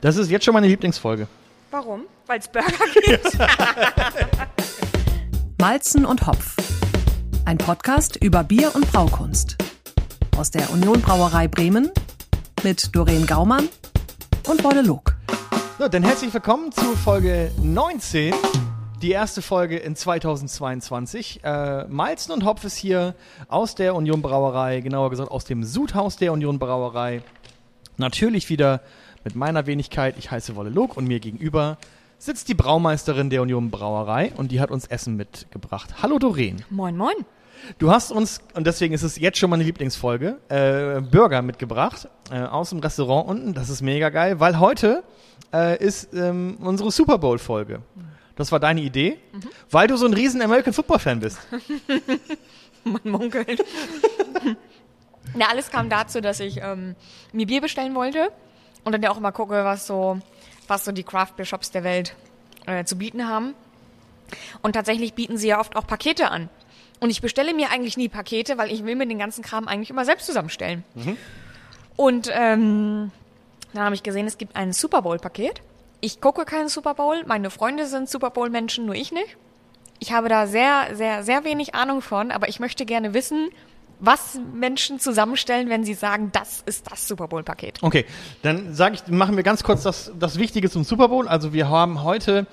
Das ist jetzt schon meine Lieblingsfolge. Warum? Weil es Burger gibt. Malzen und Hopf. Ein Podcast über Bier und Braukunst. Aus der Union Brauerei Bremen mit Doreen Gaumann und Wolle Log. So, dann herzlich willkommen zu Folge 19. Die erste Folge in 2022. Äh, Malzen und Hopf ist hier aus der Union Brauerei, genauer gesagt aus dem Sudhaus der Union Brauerei. Natürlich wieder mit meiner Wenigkeit. Ich heiße Wolle Log und mir gegenüber sitzt die Braumeisterin der Union Brauerei und die hat uns Essen mitgebracht. Hallo Doreen. moin, moin. Du hast uns, und deswegen ist es jetzt schon meine Lieblingsfolge, äh, Burger mitgebracht äh, aus dem Restaurant unten. Das ist mega geil, weil heute äh, ist ähm, unsere Super Bowl-Folge. Das war deine Idee, weil du so ein riesen American Football-Fan bist. Man munkelt. Na, alles kam dazu, dass ich ähm, mir Bier bestellen wollte und dann ja auch immer gucke, was so, was so die Craft Beer Shops der Welt äh, zu bieten haben. Und tatsächlich bieten sie ja oft auch Pakete an. Und ich bestelle mir eigentlich nie Pakete, weil ich will mir den ganzen Kram eigentlich immer selbst zusammenstellen. Und ähm, dann habe ich gesehen, es gibt ein Super Bowl-Paket. Ich gucke keinen Super Bowl. Meine Freunde sind Super Bowl-Menschen, nur ich nicht. Ich habe da sehr, sehr, sehr wenig Ahnung von, aber ich möchte gerne wissen, was Menschen zusammenstellen, wenn sie sagen, das ist das Super Bowl-Paket. Okay, dann sage ich, machen wir ganz kurz das, das Wichtige zum Super Bowl. Also wir haben heute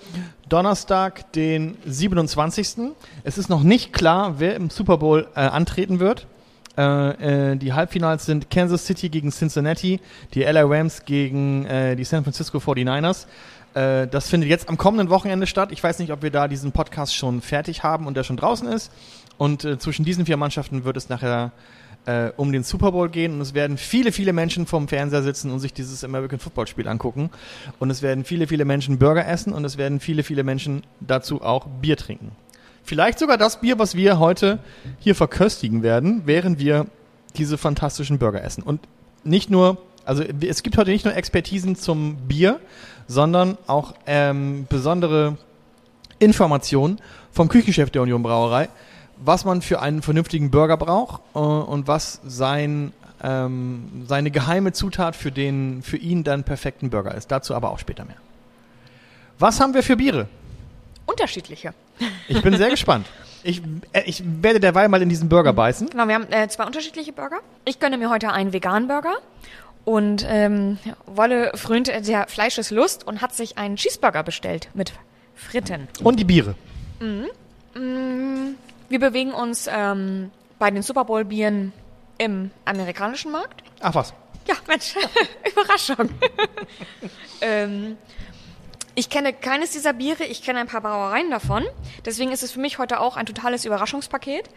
Donnerstag, den 27. Es ist noch nicht klar, wer im Super Bowl äh, antreten wird. Äh, äh, die Halbfinals sind Kansas City gegen Cincinnati, die LA Rams gegen äh, die San Francisco 49ers. Äh, das findet jetzt am kommenden Wochenende statt. Ich weiß nicht, ob wir da diesen Podcast schon fertig haben und der schon draußen ist. Und äh, zwischen diesen vier Mannschaften wird es nachher äh, um den Super Bowl gehen und es werden viele, viele Menschen vom Fernseher sitzen und sich dieses American Football Spiel angucken. Und es werden viele, viele Menschen Burger essen und es werden viele, viele Menschen dazu auch Bier trinken. Vielleicht sogar das Bier, was wir heute hier verköstigen werden, während wir diese fantastischen Burger essen. Und nicht nur, also es gibt heute nicht nur Expertisen zum Bier, sondern auch ähm, besondere Informationen vom Küchenchef der Union Brauerei, was man für einen vernünftigen Burger braucht äh, und was sein, ähm, seine geheime Zutat für, den, für ihn dann perfekten Burger ist. Dazu aber auch später mehr. Was haben wir für Biere? Unterschiedliche. Ich bin sehr gespannt. Ich, äh, ich werde derweil mal in diesen Burger beißen. Genau, wir haben äh, zwei unterschiedliche Burger. Ich gönne mir heute einen veganen Burger. Und ähm, Wolle frönt äh, der Fleischeslust und hat sich einen Cheeseburger bestellt mit Fritten. Und die Biere. Wir bewegen uns ähm, bei den Super Bowl Bieren im amerikanischen Markt. Ach was. Ja, Mensch, Überraschung. ähm, ich kenne keines dieser Biere, ich kenne ein paar Brauereien davon. Deswegen ist es für mich heute auch ein totales Überraschungspaket.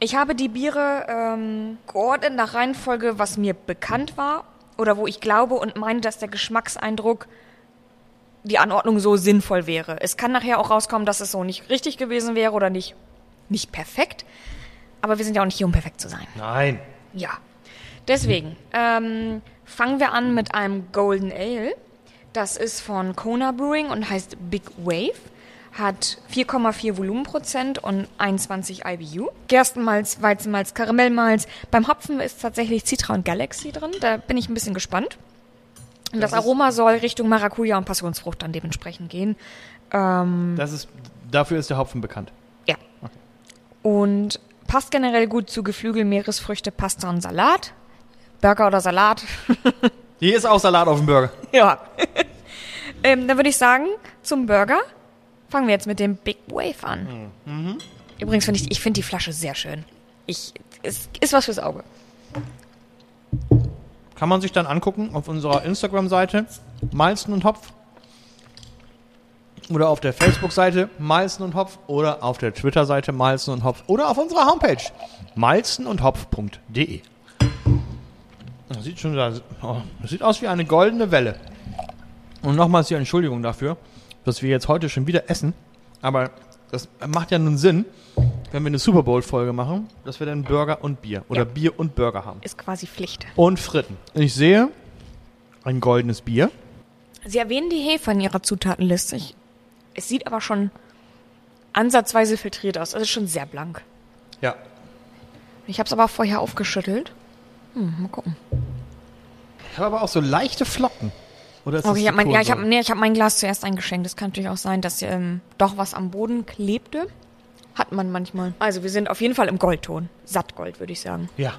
Ich habe die Biere ähm, geordnet nach Reihenfolge, was mir bekannt war oder wo ich glaube und meine, dass der Geschmackseindruck die Anordnung so sinnvoll wäre. Es kann nachher auch rauskommen, dass es so nicht richtig gewesen wäre oder nicht, nicht perfekt. Aber wir sind ja auch nicht hier, um perfekt zu sein. Nein. Ja. Deswegen ähm, fangen wir an mit einem Golden Ale. Das ist von Kona Brewing und heißt Big Wave. Hat 4,4 Volumenprozent und 21 IBU. Gerstenmalz, Weizenmalz, Karamellmalz. Beim Hopfen ist tatsächlich Citra und Galaxy drin. Da bin ich ein bisschen gespannt. Und das, Das Aroma soll Richtung Maracuja und Passionsfrucht dann dementsprechend gehen. Ähm, Das ist, dafür ist der Hopfen bekannt. Und passt generell gut zu Geflügel, Meeresfrüchte, Pasta und Salat. Burger oder Salat. Hier ist auch Salat auf dem Burger. ja. ähm, dann würde ich sagen, zum Burger fangen wir jetzt mit dem Big Wave an. Übrigens finde ich, ich finde die Flasche sehr schön. Ich, es ist was fürs Auge. Kann man sich dann angucken auf unserer Instagram-Seite Malzen und Hopf. Oder auf der Facebook-Seite Malzen und Hopf. Oder auf der Twitter-Seite Malzen und Hopf. Oder auf unserer Homepage malzenundhopf.de. Das sieht schon da, oh, das sieht aus wie eine goldene Welle. Und nochmals die Entschuldigung dafür, dass wir jetzt heute schon wieder essen. Aber das macht ja nun Sinn, wenn wir eine Super Bowl-Folge machen, dass wir dann Burger und Bier oder Ja. Bier und Burger haben. Ist quasi Pflicht. Und Fritten. Ich sehe ein goldenes Bier. Sie erwähnen die Hefe in ihrer Zutatenliste. Ich, es sieht aber schon ansatzweise filtriert aus. Es ist schon sehr blank. Ja. Ich habe es aber vorher aufgeschüttelt. Hm, mal gucken. Ich habe aber auch so leichte Flocken. Oder ist das Okay, ich die habe mein, ja, ich hab, Kohlensäure? nee, ich hab mein Glas zuerst eingeschenkt. Das kann natürlich auch sein, dass ähm, doch was am Boden klebte. Hat man manchmal. Also wir sind auf jeden Fall im Goldton. Sattgold, würde ich sagen. Ja.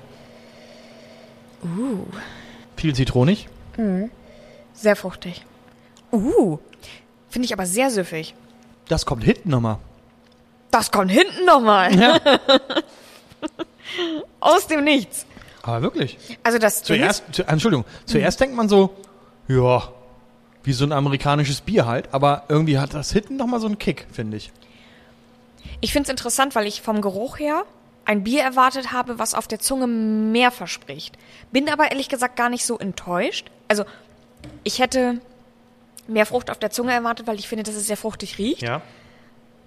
Viel zitronig. Sehr fruchtig. Uh, finde ich aber sehr süffig. Das kommt hinten nochmal. Das kommt hinten nochmal. Ja. Aus dem Nichts. Aber wirklich. Also das Zuerst, zu, Entschuldigung, zuerst denkt man so, ja, wie so ein amerikanisches Bier halt, aber irgendwie hat das hinten nochmal so einen Kick, finde ich. Ich finde es interessant, weil ich vom Geruch her ein Bier erwartet habe, was auf der Zunge mehr verspricht. Bin aber ehrlich gesagt gar nicht so enttäuscht. Also ich hätte mehr Frucht auf der Zunge erwartet, weil ich finde, dass es sehr fruchtig riecht. Ja.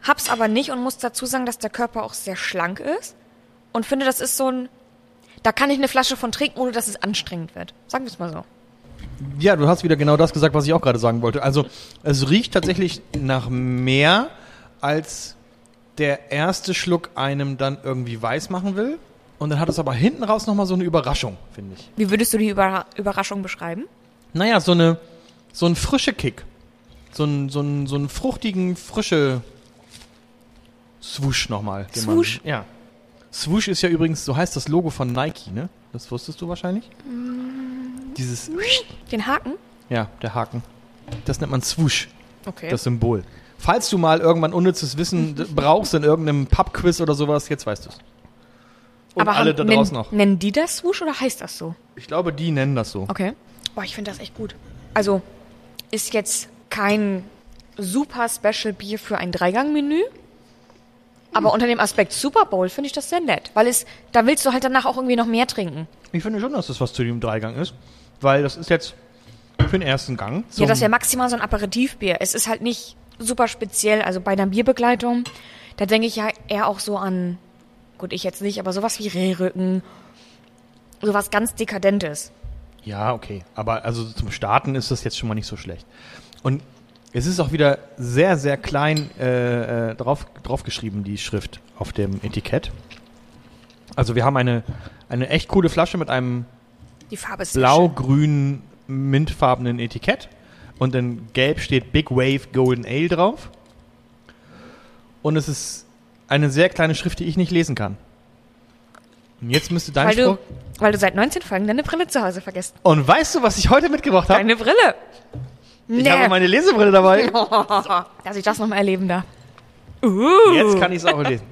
Hab's aber nicht und muss dazu sagen, dass der Körper auch sehr schlank ist. Und finde, das ist so ein. Da kann ich eine Flasche von trinken, ohne dass es anstrengend wird. Sagen wir es mal so. Ja, du hast wieder genau das gesagt, was ich auch gerade sagen wollte. Also es riecht tatsächlich nach mehr, als der erste Schluck einem dann irgendwie weiß machen will. Und dann hat es aber hinten raus nochmal so eine Überraschung, finde ich. Wie würdest du die Überra Überraschung beschreiben? Naja, so eine, so ein frische Kick. So ein, so ein, so einen fruchtigen, frische Swoosh nochmal. den man- Swoosh? Ja. Swoosh ist ja übrigens, so heißt das Logo von Nike, ne? Das wusstest du wahrscheinlich? Dieses, Den Haken? ja, der Haken. Das nennt man Swoosh, Okay. das Symbol. Falls du mal irgendwann unnützes Wissen brauchst in irgendeinem Pub-Quiz oder sowas, jetzt weißt du es. Und aber alle haben- da nennen, draußen auch. Nennen die das Swoosh oder heißt das so? Ich glaube, die nennen das so. Okay. Boah, ich finde das echt gut. Also, ist jetzt kein super Special Bier für ein Dreigang-Menü. Aber unter dem Aspekt Super Bowl finde ich das sehr nett. Weil es, da willst du halt danach auch irgendwie noch mehr trinken. Ich finde schon, dass das was zu dem Dreigang ist, weil das ist jetzt für den ersten Gang. Ja, das zum- wäre maximal so ein Aperitivbier. Es ist halt nicht super speziell. Also bei einer Bierbegleitung, da denke ich ja eher auch so an, gut, ich jetzt nicht, aber sowas wie Rehrücken. Sowas ganz Dekadentes. Ja, okay. Aber also zum Starten ist das jetzt schon mal nicht so schlecht. Und es ist auch wieder sehr, sehr klein äh, äh, drauf, draufgeschrieben, die Schrift auf dem Etikett. Also wir haben eine, eine echt coole Flasche mit einem blau-grünen, mintfarbenen Etikett. Und in gelb steht Big Wave Golden Ale drauf. Und es ist eine sehr kleine Schrift, die ich nicht lesen kann. Und jetzt müsste dein Weil Spruch... du, weil du seit 19 Folgen deine Brille zu Hause vergisst. Und weißt du, was ich heute mitgebracht habe? Deine Brille. Ich habe meine Lesebrille dabei. Dass ich das noch mal erleben darf. Jetzt kann ich es auch lesen.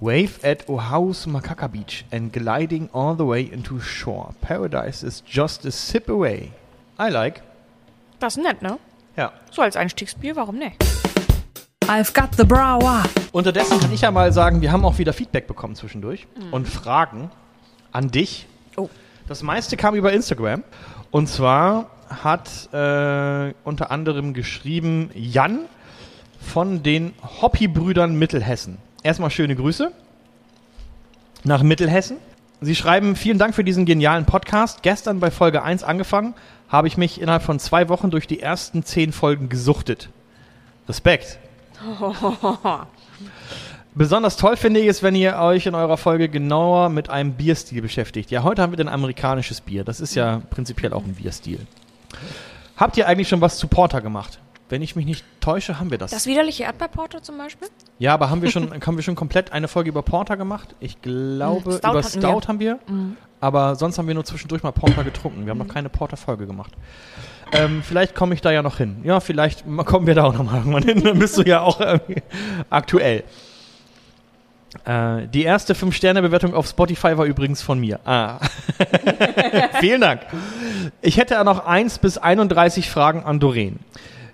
Wave at Oahu's Makaka Beach and gliding all the way into shore. Paradise is just a sip away. I like. Das ist nett, ne? Ja. So als Einstiegsbier, warum nicht? I've got the brower. Unterdessen kann ich ja mal sagen, wir haben auch wieder Feedback bekommen zwischendurch und Fragen an dich. Oh. Das meiste kam über Instagram. Und zwar hat äh, unter anderem geschrieben Jan von den Hoppy-Brüdern Mittelhessen. Erstmal schöne Grüße nach Mittelhessen. Sie schreiben, vielen Dank für diesen genialen Podcast. Gestern bei Folge 1 angefangen, habe ich mich innerhalb von zwei Wochen durch die ersten zehn Folgen gesuchtet. Respekt. Besonders toll finde ich es, wenn ihr euch in eurer Folge genauer mit einem Bierstil beschäftigt. Ja, heute haben wir ein amerikanisches Bier. Das ist ja prinzipiell auch ein Bierstil. Habt ihr eigentlich schon was zu Porter gemacht? Wenn ich mich nicht täusche, haben wir das. Das widerliche Erdbeerporto zum Beispiel? ja, aber haben wir schon, haben wir schon komplett eine Folge über Porter gemacht? Ich glaube, Stout über Stout wir. Haben wir. Aber sonst haben wir nur zwischendurch mal Porter getrunken. Wir haben noch keine Porter-Folge gemacht. Ähm, vielleicht komme ich da ja noch hin. Ja, vielleicht kommen wir da auch noch mal irgendwann hin. Dann bist du ja auch irgendwie aktuell. Äh, die erste 5-Sterne-Bewertung auf Spotify war übrigens von mir. Ah. Vielen Dank. Ich hätte noch 1 bis 31 Fragen an Doreen.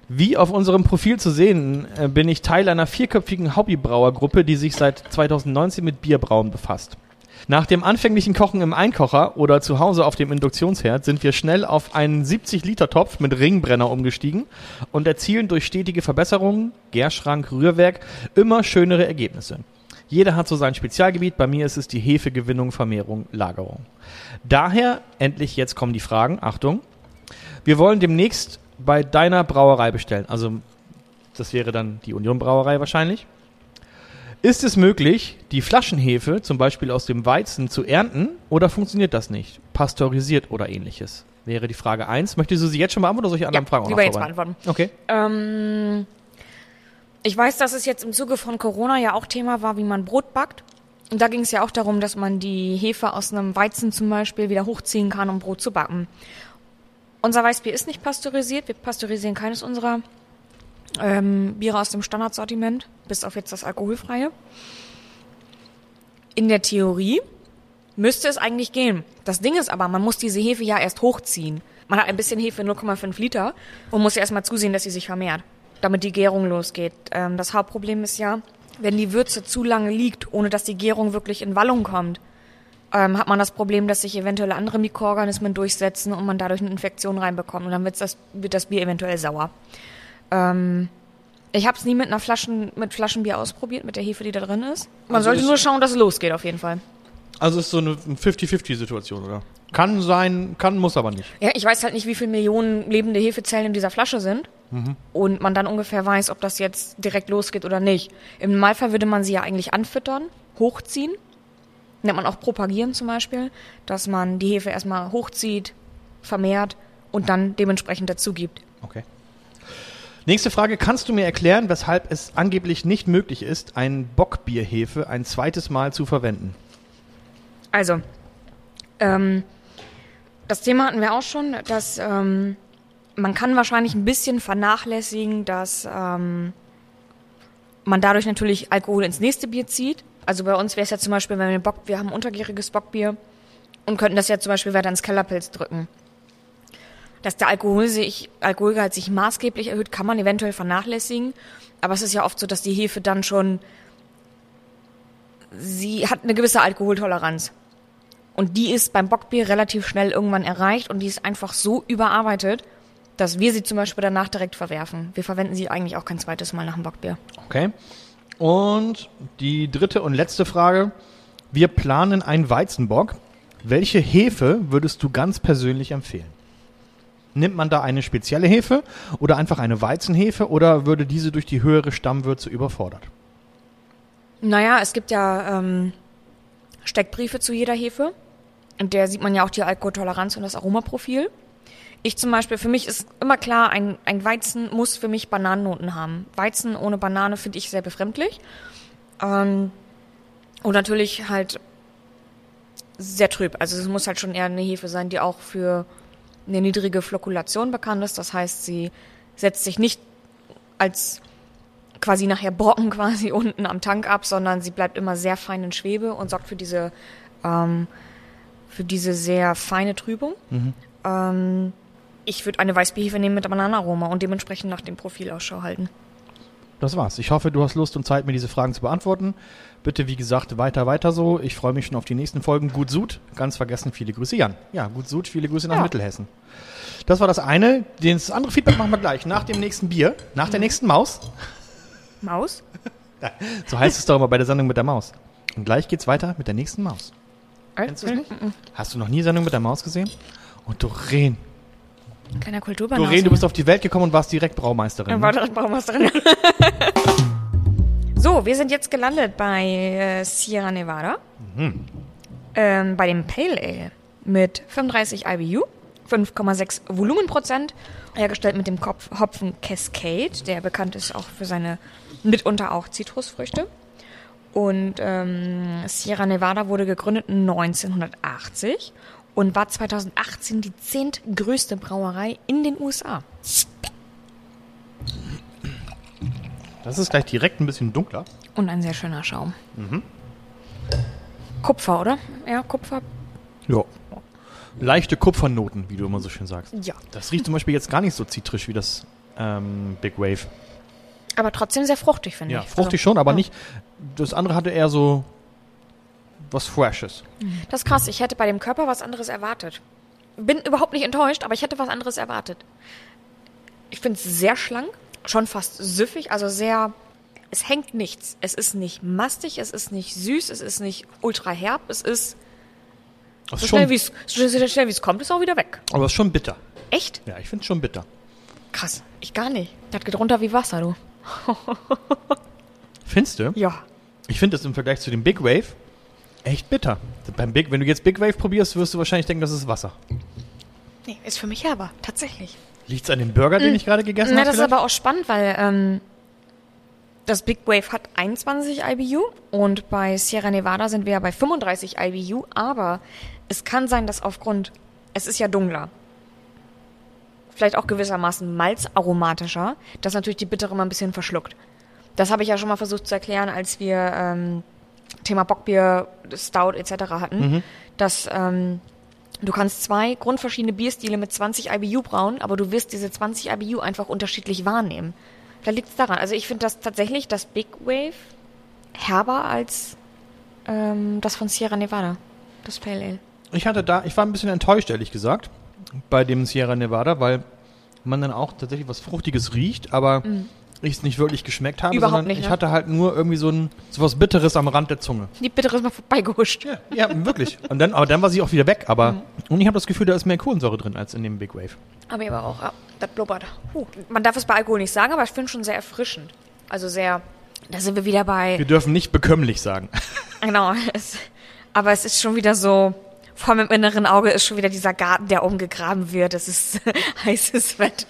Wie auf unserem Profil zu sehen, äh, bin ich Teil einer vierköpfigen Hobbybrauergruppe, die sich seit 2019 mit Bierbrauen befasst. Nach dem anfänglichen Kochen im Einkocher oder zu Hause auf dem Induktionsherd sind wir schnell auf einen 70-Liter-Topf mit Ringbrenner umgestiegen und erzielen durch stetige Verbesserungen, Gärschrank, Rührwerk, immer schönere Ergebnisse. Jeder hat so sein Spezialgebiet, bei mir ist es die Hefegewinnung, Vermehrung, Lagerung. Daher, endlich jetzt kommen die Fragen, Achtung, wir wollen demnächst bei deiner Brauerei bestellen, also das wäre dann die Union Brauerei wahrscheinlich. Ist es möglich, die Flaschenhefe zum Beispiel aus dem Weizen zu ernten oder funktioniert das nicht? Pasteurisiert oder ähnliches? wäre die Frage 1. Möchtest du sie jetzt schon beantworten oder solche anderen Ja, Fragen auch lieber noch jetzt beantworten. Okay. Ähm, ich weiß, dass es jetzt im Zuge von Corona ja auch Thema war, wie man Brot backt. Und da ging es ja auch darum, dass man die Hefe aus einem Weizen zum Beispiel wieder hochziehen kann, um Brot zu backen. Unser Weißbier ist nicht pasteurisiert. Wir pasteurisieren keines unserer ähm, Biere aus dem Standardsortiment, bis auf jetzt das alkoholfreie. In der Theorie müsste es eigentlich gehen. Das Ding ist aber, man muss diese Hefe ja erst hochziehen. Man hat ein bisschen Hefe, 0,5 Liter, und muss ja erstmal zusehen, dass sie sich vermehrt, damit die Gärung losgeht. Ähm, das Hauptproblem ist ja, wenn die Würze zu lange liegt, ohne dass die Gärung wirklich in Wallung kommt, ähm, hat man das Problem, dass sich eventuell andere Mikroorganismen durchsetzen und man dadurch eine Infektion reinbekommt. Und dann wird's das, wird das Bier eventuell sauer. Ähm, ich habe es nie mit einer Flaschen, mit Flaschenbier ausprobiert, mit der Hefe, die da drin ist. Man Also sollte ist- nur schauen, dass es losgeht, auf jeden Fall. Also ist so eine 50-50-Situation, oder? Kann sein, kann, muss aber nicht. Ja, ich weiß halt nicht, wie viele Millionen lebende Hefezellen in dieser Flasche sind. Und man dann ungefähr weiß, ob das jetzt direkt losgeht oder nicht. Im Normalfall würde man sie ja eigentlich anfüttern, hochziehen. Nennt man auch propagieren zum Beispiel, dass man die Hefe erstmal hochzieht, vermehrt und dann dementsprechend dazu gibt. Okay. Nächste Frage. Kannst du mir erklären, weshalb es angeblich nicht möglich ist, ein Bockbierhefe ein zweites Mal zu verwenden? Also, ähm, das Thema hatten wir auch schon, dass ähm, man kann wahrscheinlich ein bisschen vernachlässigen, dass ähm, man dadurch natürlich Alkohol ins nächste Bier zieht. Also bei uns wäre es ja zum Beispiel, wenn wir Bock, wir haben untergäriges Bockbier und könnten das ja zum Beispiel weiter ins Kellerpilz drücken. Dass der Alkohol sich, Alkoholgehalt sich maßgeblich erhöht, kann man eventuell vernachlässigen. Aber es ist ja oft so, dass die Hefe dann schon, sie hat eine gewisse Alkoholtoleranz. Und die ist beim Bockbier relativ schnell irgendwann erreicht und die ist einfach so überarbeitet, dass wir sie zum Beispiel danach direkt verwerfen. Wir verwenden sie eigentlich auch kein zweites Mal nach dem Bockbier. Okay. Und die dritte und letzte Frage. Wir planen einen Weizenbock. Welche Hefe würdest du ganz persönlich empfehlen? Nimmt man da eine spezielle Hefe oder einfach eine Weizenhefe oder würde diese durch die höhere Stammwürze überfordert? Naja, es gibt ja ähm, Steckbriefe zu jeder Hefe. Und der sieht man ja auch die Alkoholtoleranz und das Aromaprofil. Ich zum Beispiel, für mich ist immer klar, ein, ein Weizen muss für mich Bananennoten haben. Weizen ohne Banane finde ich sehr befremdlich. Ähm, und natürlich halt sehr trüb. Also es muss halt schon eher eine Hefe sein, die auch für eine niedrige Flokulation bekannt ist. Das heißt, sie setzt sich nicht als quasi nachher Brocken quasi unten am Tank ab, sondern sie bleibt immer sehr fein in Schwebe und sorgt für diese, ähm, für diese sehr feine Trübung. Ähm, ich würde eine Weißbierhefe nehmen mit Bananenaroma und dementsprechend nach dem Profil Ausschau halten. Das war's. Ich hoffe, du hast Lust und Zeit, mir diese Fragen zu beantworten. Bitte, wie gesagt, weiter, weiter so. Ich freue mich schon auf die nächsten Folgen. Gut Sud. Ganz vergessen, viele Grüße, Jan. Ja, gut Sud, viele Grüße nach Ja. Mittelhessen. Das war das eine. Das andere Feedback machen wir gleich. Nach dem nächsten Bier, nach der nächsten Maus. Maus? So heißt es doch immer bei der Sendung mit der Maus. Und gleich geht's weiter mit der nächsten Maus. Kennst du es nicht? Hast du noch nie Sendung mit der Maus gesehen? Und Doreen. Kleiner Kulturbanause. Doreen, du bist auf die Welt gekommen und warst direkt Braumeisterin. Dann Ne? war direkt Baumeisterin. so, wir sind jetzt gelandet bei äh, Sierra Nevada. Ähm, bei dem Pale Ale mit 35 IBU, 5,6 Volumenprozent, hergestellt mit dem Kopf Hopfen Cascade, der bekannt ist auch für seine mitunter auch Zitrusfrüchte. Und ähm, Sierra Nevada wurde gegründet 1980 und war 2018 die zehntgrößte Brauerei in den USA. Das ist gleich direkt ein bisschen dunkler. Und ein sehr schöner Schaum. Kupfer, oder? Ja, Kupfer. Ja. Leichte Kupfernoten, wie du immer so schön sagst. Ja. Das riecht zum Beispiel jetzt gar nicht so zitrisch wie das ähm, Big Wave. Aber trotzdem sehr fruchtig, finde Ja, ich. fruchtig Also, schon, aber ja. nicht. Das andere hatte eher so was Freshes. Das ist krass. Ich hätte bei dem Körper was anderes erwartet. Bin überhaupt nicht enttäuscht, aber ich hätte was anderes erwartet. Ich finde es sehr schlank, schon fast süffig, also sehr. Es hängt nichts. Es ist nicht mastig, es ist nicht süß, es ist nicht ultra herb, es ist Das so schnell wie es so schnell wie es kommt, ist auch wieder weg. aber es ist schon bitter. Echt? Ja, ich finde es schon bitter. Krass. Ich gar nicht. Das geht runter wie Wasser, du. Findest du? Ja. Ich finde es im Vergleich zu dem Big Wave echt bitter. Beim Big, wenn du jetzt Big Wave probierst, wirst du wahrscheinlich denken, das ist Wasser. Nee, ist für mich herber, tatsächlich. Liegt es an dem Burger, den ich gerade gegessen Na, habe? das ist aber auch spannend, weil ähm, das Big Wave hat 21 IBU und bei Sierra Nevada sind wir ja bei 35 IBU, aber es kann sein, dass aufgrund, es ist ja dunkler, vielleicht auch gewissermaßen malzaromatischer, das natürlich die Bittere mal ein bisschen verschluckt. Das habe ich ja schon mal versucht zu erklären, als wir ähm, Thema Bockbier, Stout etc. hatten, dass ähm, du kannst zwei grundverschiedene Bierstile mit 20 IBU brauen, aber du wirst diese 20 IBU einfach unterschiedlich wahrnehmen. Da liegt es daran. Also ich finde das tatsächlich das Big Wave herber als ähm, das von Sierra Nevada, das Pale Ale. Ich hatte da, ich war ein bisschen enttäuscht, ehrlich gesagt, bei dem Sierra Nevada, weil man dann auch tatsächlich was Fruchtiges riecht, aber ich es nicht wirklich geschmeckt habe. Überhaupt sondern nicht, ich ne? hatte halt nur irgendwie so ein so was Bitteres am Rand der Zunge. Die Bittere ist mal vorbeigehuscht. Ja, ja wirklich. Und dann, aber dann war sie auch wieder weg. Aber Mhm. und ich habe das Gefühl, da ist mehr Kohlensäure drin als in dem Big Wave. Aber ich aber auch, ja, das blubbert. Huh. Man darf es bei Alkohol nicht sagen, aber ich finde schon sehr erfrischend. Also sehr, da sind wir wieder bei, Wir dürfen nicht bekömmlich sagen. genau, es, aber es ist schon wieder so, vor meinem inneren Auge ist schon wieder dieser Garten, der umgegraben wird. Es ist heißes Wetter.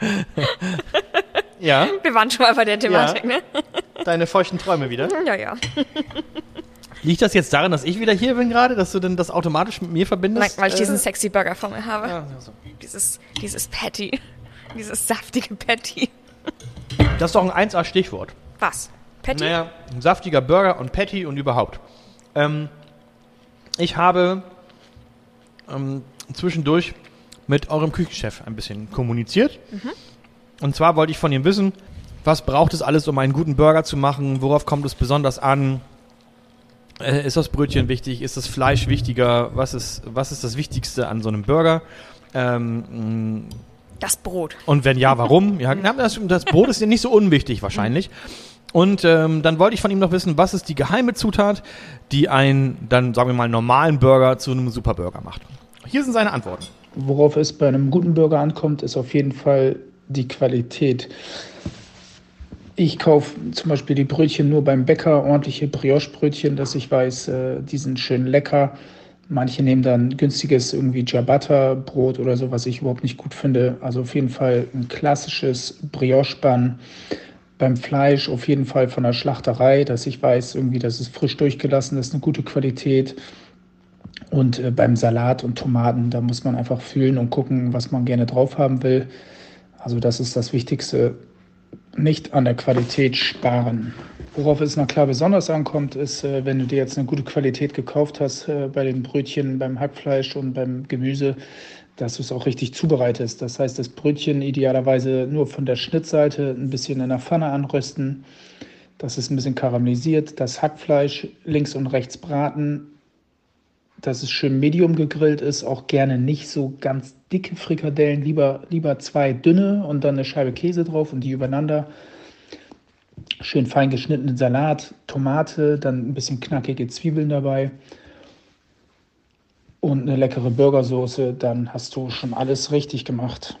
Ja, Wir waren schon mal bei der Thematik, Ja. ne? deine feuchten Träume wieder. Ja, ja. Liegt das jetzt daran, dass ich wieder hier bin gerade, dass du denn das automatisch mit mir Nein, verbindest? weil ich diesen Äh, sexy Burger vor mir habe. ja, so. Dieses, dieses Patty. Dieses saftige Patty. Das ist doch ein 1A-Stichwort. Was? Patty? Naja, ein saftiger Burger und Patty und überhaupt. Ähm, ich habe ähm, zwischendurch mit eurem Küchenchef ein bisschen kommuniziert. Und zwar wollte ich von ihm wissen, was braucht es alles, um einen guten Burger zu machen? Worauf kommt es besonders an? Äh, ist das Brötchen wichtig? Ist das Fleisch wichtiger? Was ist, was ist das Wichtigste an so einem Burger? Ähm, Das Brot. und wenn ja, warum? Ja, das, das Brot ist ja nicht so unwichtig wahrscheinlich. Und ähm, dann wollte ich von ihm noch wissen, was ist die geheime Zutat, die einen dann, sagen wir mal, normalen Burger zu einem Superburger macht. Hier sind seine Antworten. Worauf es bei einem guten Burger ankommt, ist auf jeden Fall die Qualität. Ich kaufe zum Beispiel die Brötchen nur beim Bäcker, ordentliche Brioche-Brötchen, dass ich weiß, äh, die sind schön lecker. Manche nehmen dann günstiges irgendwie Ciabatta-Brot oder so, was ich überhaupt nicht gut finde. Also auf jeden Fall ein klassisches Brioche-Bann. Beim Fleisch auf jeden Fall von der Schlachterei, dass ich weiß, irgendwie, das ist frisch durchgelassen, ist eine gute Qualität. Und äh, beim Salat und Tomaten, da muss man einfach fühlen und gucken, was man gerne drauf haben will. Also das ist das Wichtigste. Nicht an der Qualität sparen. Worauf es noch klar besonders ankommt, ist, äh, wenn du dir jetzt eine gute Qualität gekauft hast äh, bei den Brötchen, beim Hackfleisch und beim Gemüse, dass du es auch richtig zubereitest. Das heißt, das Brötchen idealerweise nur von der Schnittseite ein bisschen in der Pfanne anrösten. Das ist ein bisschen karamellisiert. Das Hackfleisch links und rechts braten, dass es schön medium gegrillt ist, auch gerne nicht so ganz dicke Frikadellen, lieber, lieber zwei dünne und dann eine Scheibe Käse drauf und die übereinander. Schön fein geschnittenen Salat, Tomate, dann ein bisschen knackige Zwiebeln dabei und eine leckere Burgersoße, dann hast du schon alles richtig gemacht.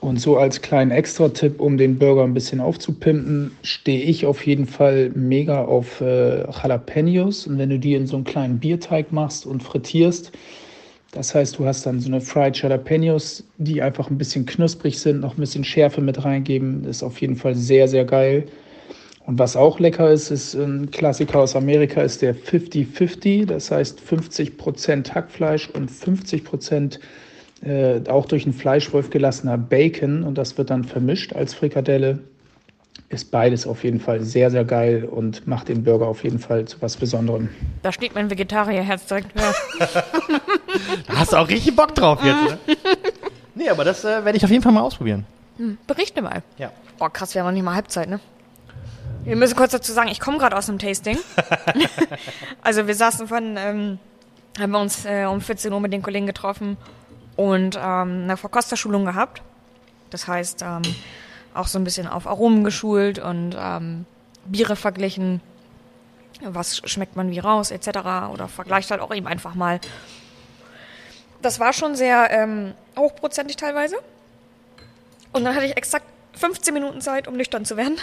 Und so als kleinen Extra-Tipp, um den Burger ein bisschen aufzupimpen, stehe ich auf jeden Fall mega auf äh, Jalapenos. Und wenn du die in so einen kleinen Bierteig machst und frittierst, das heißt, du hast dann so eine Fried Jalapenos, die einfach ein bisschen knusprig sind, noch ein bisschen Schärfe mit reingeben. Ist auf jeden Fall sehr, sehr geil. Und was auch lecker ist, ist ein Klassiker aus Amerika, ist der 50-50. Das heißt 50% Hackfleisch und 50% äh, auch durch einen Fleischwolf gelassener Bacon. Und das wird dann vermischt als Frikadelle. Ist beides auf jeden Fall sehr, sehr geil und macht den Burger auf jeden Fall zu was Besonderem. Da steht mein Vegetarierherz direkt höher. Da hast du auch richtig Bock drauf jetzt. Ne? nee, aber das äh, werde ich auf jeden Fall mal ausprobieren. Berichte mal. Ja. Boah, krass, wir haben noch nicht mal Halbzeit, ne? Wir müssen kurz dazu sagen, ich komme gerade aus dem Tasting. also wir saßen von, ähm, haben wir uns äh, um 14 Uhr mit den Kollegen getroffen und ähm, eine Verkosterschulung gehabt. Das heißt, ähm, auch so ein bisschen auf Aromen geschult und ähm, Biere verglichen. Was schmeckt man wie raus, etc. Oder vergleicht halt auch eben einfach mal. Das war schon sehr ähm, hochprozentig teilweise. Und dann hatte ich exakt 15 Minuten Zeit, um nüchtern zu werden.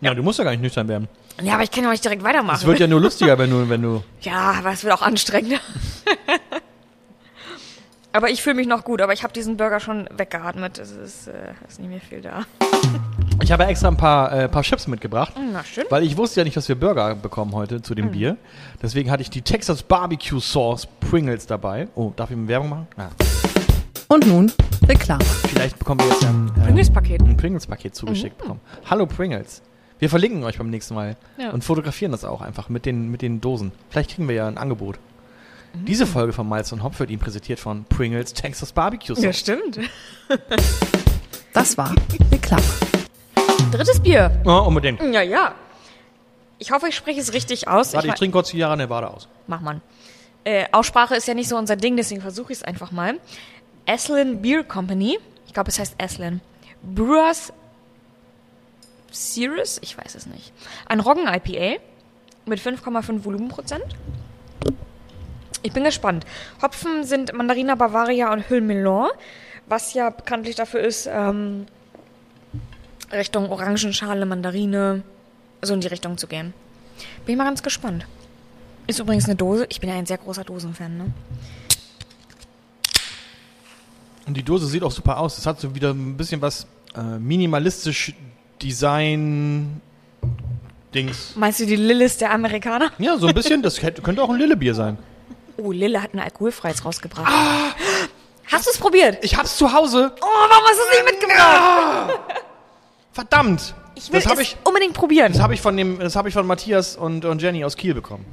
Ja, du musst ja gar nicht nüchtern werden. Ja, aber ich kann ja nicht direkt weitermachen. Es wird ja nur lustiger, wenn du, wenn du. ja, aber es wird auch anstrengend. Aber ich fühle mich noch gut, aber ich habe diesen Burger schon weggeatmet. Es ist, äh, ist nicht mehr viel da. Ich habe extra ein paar, äh, paar Chips mitgebracht. Na schön. Weil ich wusste ja nicht, dass wir Burger bekommen heute zu dem Bier. Deswegen hatte ich die Texas Barbecue Sauce Pringles dabei. Oh, darf ich mir Werbung machen? Ja. Und nun Reklame. Vielleicht bekommen wir jetzt ein, ähm, Pringles-Paket. ein Pringles-Paket zugeschickt bekommen. Hallo Pringles. Wir verlinken euch beim nächsten Mal Ja. und fotografieren das auch einfach mit den, mit den Dosen. Vielleicht kriegen wir ja ein Angebot. Diese Folge von Malz und Hopf wird Ihnen präsentiert von Pringles Texas Barbecue Sauce. Ja, stimmt. Das war Reklame. Drittes Bier. Oh, unbedingt. Ja, ja. Ich hoffe, ich spreche es richtig aus. Warte, ich Ich trinke kurz die Jahre Nevada aus. Mach man. Äh, Aussprache ist ja nicht so unser Ding, deswegen versuche ich es einfach mal. Aslan Beer Company. Ich glaube, es heißt Aslan. Brewers Series? Ich weiß es nicht. Ein Roggen-IPA mit 5,5 Volumenprozent. Ich bin gespannt. Hopfen sind Mandarina Bavaria und Hüllmelon, was ja bekanntlich dafür ist, ähm, Richtung Orangenschale, Mandarine, so in die Richtung zu gehen. Bin ich mal ganz gespannt. Ist übrigens eine Dose. Ich bin ja ein sehr großer Dosenfan, ne? Und die Dose sieht auch super aus. Es hat so wieder ein bisschen was äh, minimalistisch Design Dings. Meinst du die Lillis der Amerikaner? Ja, so ein bisschen. Das hätte, könnte auch ein Lillebier sein. Oh, Lille hat ein alkoholfreies rausgebracht. Hast du es probiert? Ich hab's zu Hause. Oh, warum hast du es nicht mitgebracht? Verdammt. Ich will das habe es ich, unbedingt probieren. das hab ich von dem, das habe ich von Matthias und, und Jenny aus Kiel bekommen.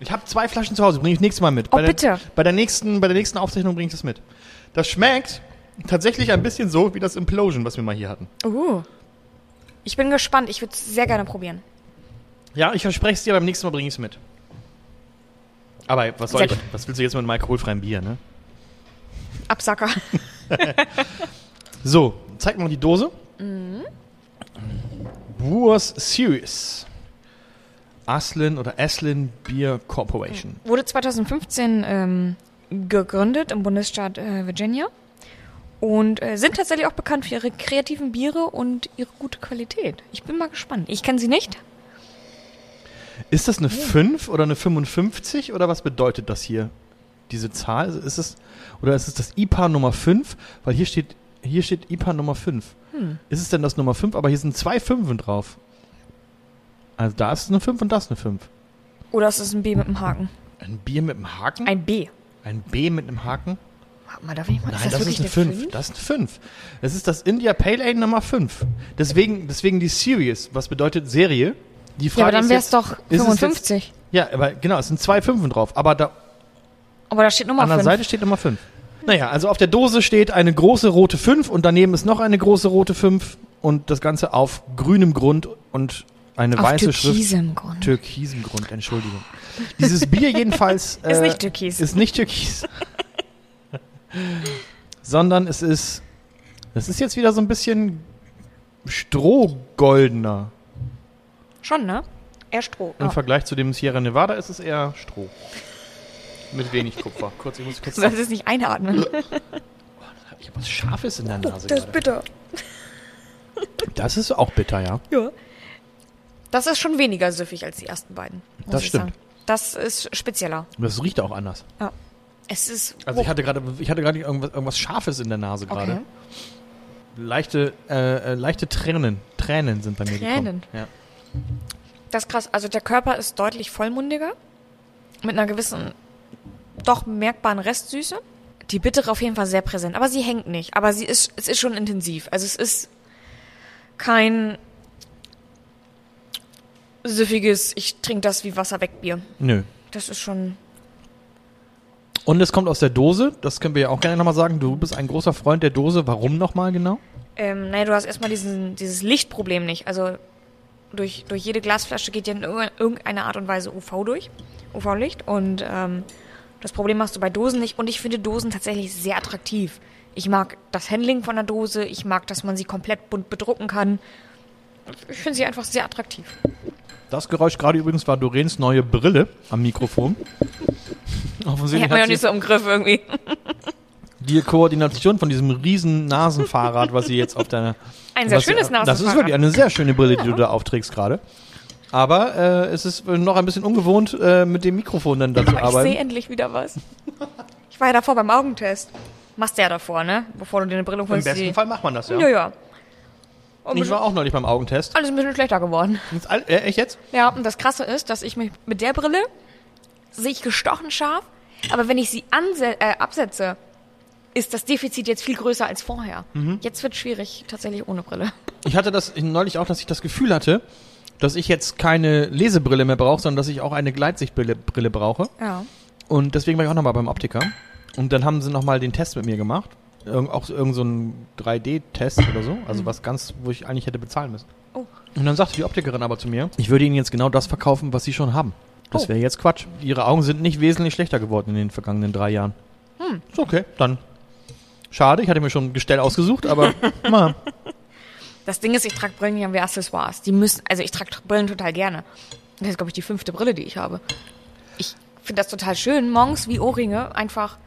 Ich habe zwei Flaschen zu Hause. Bringe ich nächstes Mal mit. Oh, bei der, bitte. Bei der nächsten, bei der nächsten Aufzeichnung bringe ich das mit. Das schmeckt tatsächlich ein bisschen so wie das Implosion, was wir mal hier hatten. Uh. Ich bin gespannt. Ich würde es sehr gerne probieren. Ja, ich verspreche es dir, beim nächsten Mal bringe ich es mit. Aber was soll ich? Was willst du jetzt mit einem alkoholfreien Bier, ne? Absacker. So, zeig mal die Dose. Mhm. Brewers Series. Aslin oder Aslin Beer Corporation. Wurde 2015 ähm, gegründet im Bundesstaat äh, Virginia. Und äh, sind tatsächlich auch bekannt für ihre kreativen Biere und ihre gute Qualität. Ich bin mal gespannt. Ich kenne sie nicht. Ist das eine 5 oder eine 55 oder was bedeutet das hier? Diese Zahl? Ist es, oder ist es das IPA Nummer 5? Weil hier steht, hier steht IPA Nummer 5. Hm. Ist es denn das Nummer 5? Aber hier sind zwei Fünfen drauf. Also da ist eine 5 und das eine 5. Oder ist es ein B mit einem Haken? Ein Bier mit einem Haken? Ein B. Ein B mit einem Haken? Warte mal, darf ich mal? Nein, ist das, wirklich ist eine 5. Fünf? Das ist eine 5. Das ist das India Pale Ale Nummer 5. Deswegen, deswegen die Series, was bedeutet Serie? Die Frage Ja, aber dann ist wäre es jetzt, doch ist es 55. Ja, aber genau, es sind zwei Fünfen drauf. Aber da Aber da steht Nummer an der 5. Seite steht Nummer 5. Naja, also auf der Dose steht eine große rote 5 und daneben ist noch eine große rote 5 und das Ganze auf grünem Grund und eine Auf weiße Schrift. türkisem Grund. Türkisem Grund, Entschuldigung. Dieses Bier jedenfalls Ist äh, nicht türkis. Ist nicht türkis. Sondern es ist es ist jetzt wieder so ein bisschen strohgoldener. Schon, ne? Eher Stroh. Im Ja. Vergleich zu dem Sierra Nevada ist es eher Stroh. Mit wenig Kupfer. Kurz, ich muss kurz Du solltest es nicht einatmen. Ich habe was Scharfes in der Nase. Das ist bitter. Das ist auch bitter, ja. Ja. Das ist schon weniger süffig als die ersten beiden. Muss Das ich stimmt. Sagen. Das ist spezieller. Es riecht auch anders. Ja. Es ist. Also ich hatte gerade, ich hatte gerade irgendwas, irgendwas Scharfes in der Nase gerade. Okay. Leichte, äh, äh, leichte Tränen, Tränen sind bei mir Tränen? gekommen. Ja. Das ist krass. Also der Körper ist deutlich vollmundiger. Mit einer gewissen, doch merkbaren Restsüße. Die Bittere auf jeden Fall sehr präsent. Aber sie hängt nicht. Aber sie ist, es ist schon intensiv. Also es ist kein süffiges, ich trinke das wie Wasser weg Bier. Nö. Das ist schon. Und es kommt aus der Dose, das können wir ja auch gerne nochmal sagen. Du bist ein großer Freund der Dose. Warum nochmal genau? Ähm, naja, du hast erstmal diesen, dieses Lichtproblem nicht. Also durch, durch jede Glasflasche geht ja in irg- irgendeiner Art und Weise UV durch. UV-Licht. Und ähm, das Problem hast du bei Dosen nicht. Und ich finde Dosen tatsächlich sehr attraktiv. Ich mag das Handling von der Dose. Ich mag, dass man sie komplett bunt bedrucken kann. Ich finde sie einfach sehr attraktiv. Das Geräusch gerade übrigens war Doreens neue Brille am Mikrofon. Die Offensichtlich hat man ja nicht so im Griff irgendwie. die Koordination von diesem riesen Nasenfahrrad, was sie jetzt auf deiner... Ein sehr schönes Das ist Nasenfahrrad. wirklich eine sehr schöne Brille, die du da aufträgst gerade. Aber äh, es ist noch ein bisschen ungewohnt, äh, mit dem Mikrofon dann da zu Ich sehe arbeiten. endlich wieder was. Ich war ja davor beim Augentest. Machst du ja davor, ne? Bevor du dir eine Brille Im holst. besten die- Fall macht man das, ja. Ja, ja. Und Ich war auch neulich beim Augentest. alles ein bisschen schlechter geworden. All- äh, echt jetzt? Ja, und das Krasse ist, dass ich mich mit der Brille sehe ich gestochen scharf, aber wenn ich sie anse äh, absetze, ist das Defizit jetzt viel größer als vorher. Mhm. Jetzt wird schwierig, tatsächlich ohne Brille. Ich hatte das neulich auch, dass ich das Gefühl hatte, dass ich jetzt keine Lesebrille mehr brauche, sondern dass ich auch eine Gleitsichtbrille Brille brauche. Ja. Und deswegen war ich auch nochmal beim Optiker. Und dann haben sie nochmal den Test mit mir gemacht. Irgend, auch irgend so ein 3D-Test oder so. Also was ganz, wo ich eigentlich hätte bezahlen müssen. Oh. Und dann sagte die Optikerin aber zu mir, ich würde ihnen jetzt genau das verkaufen, was sie schon haben. Das Oh. wäre jetzt Quatsch. Ihre Augen sind nicht wesentlich schlechter geworden in den vergangenen drei Jahren. Hm. Ist okay, dann. Schade, ich hatte mir schon ein Gestell ausgesucht, aber mal. Das Ding ist, ich trage Brillen ja wie Accessoires. Die müssen, also ich trage Brillen total gerne. Das ist, glaube ich, die fünfte Brille, die ich habe. Ich finde das total schön, morgens wie Ohrringe einfach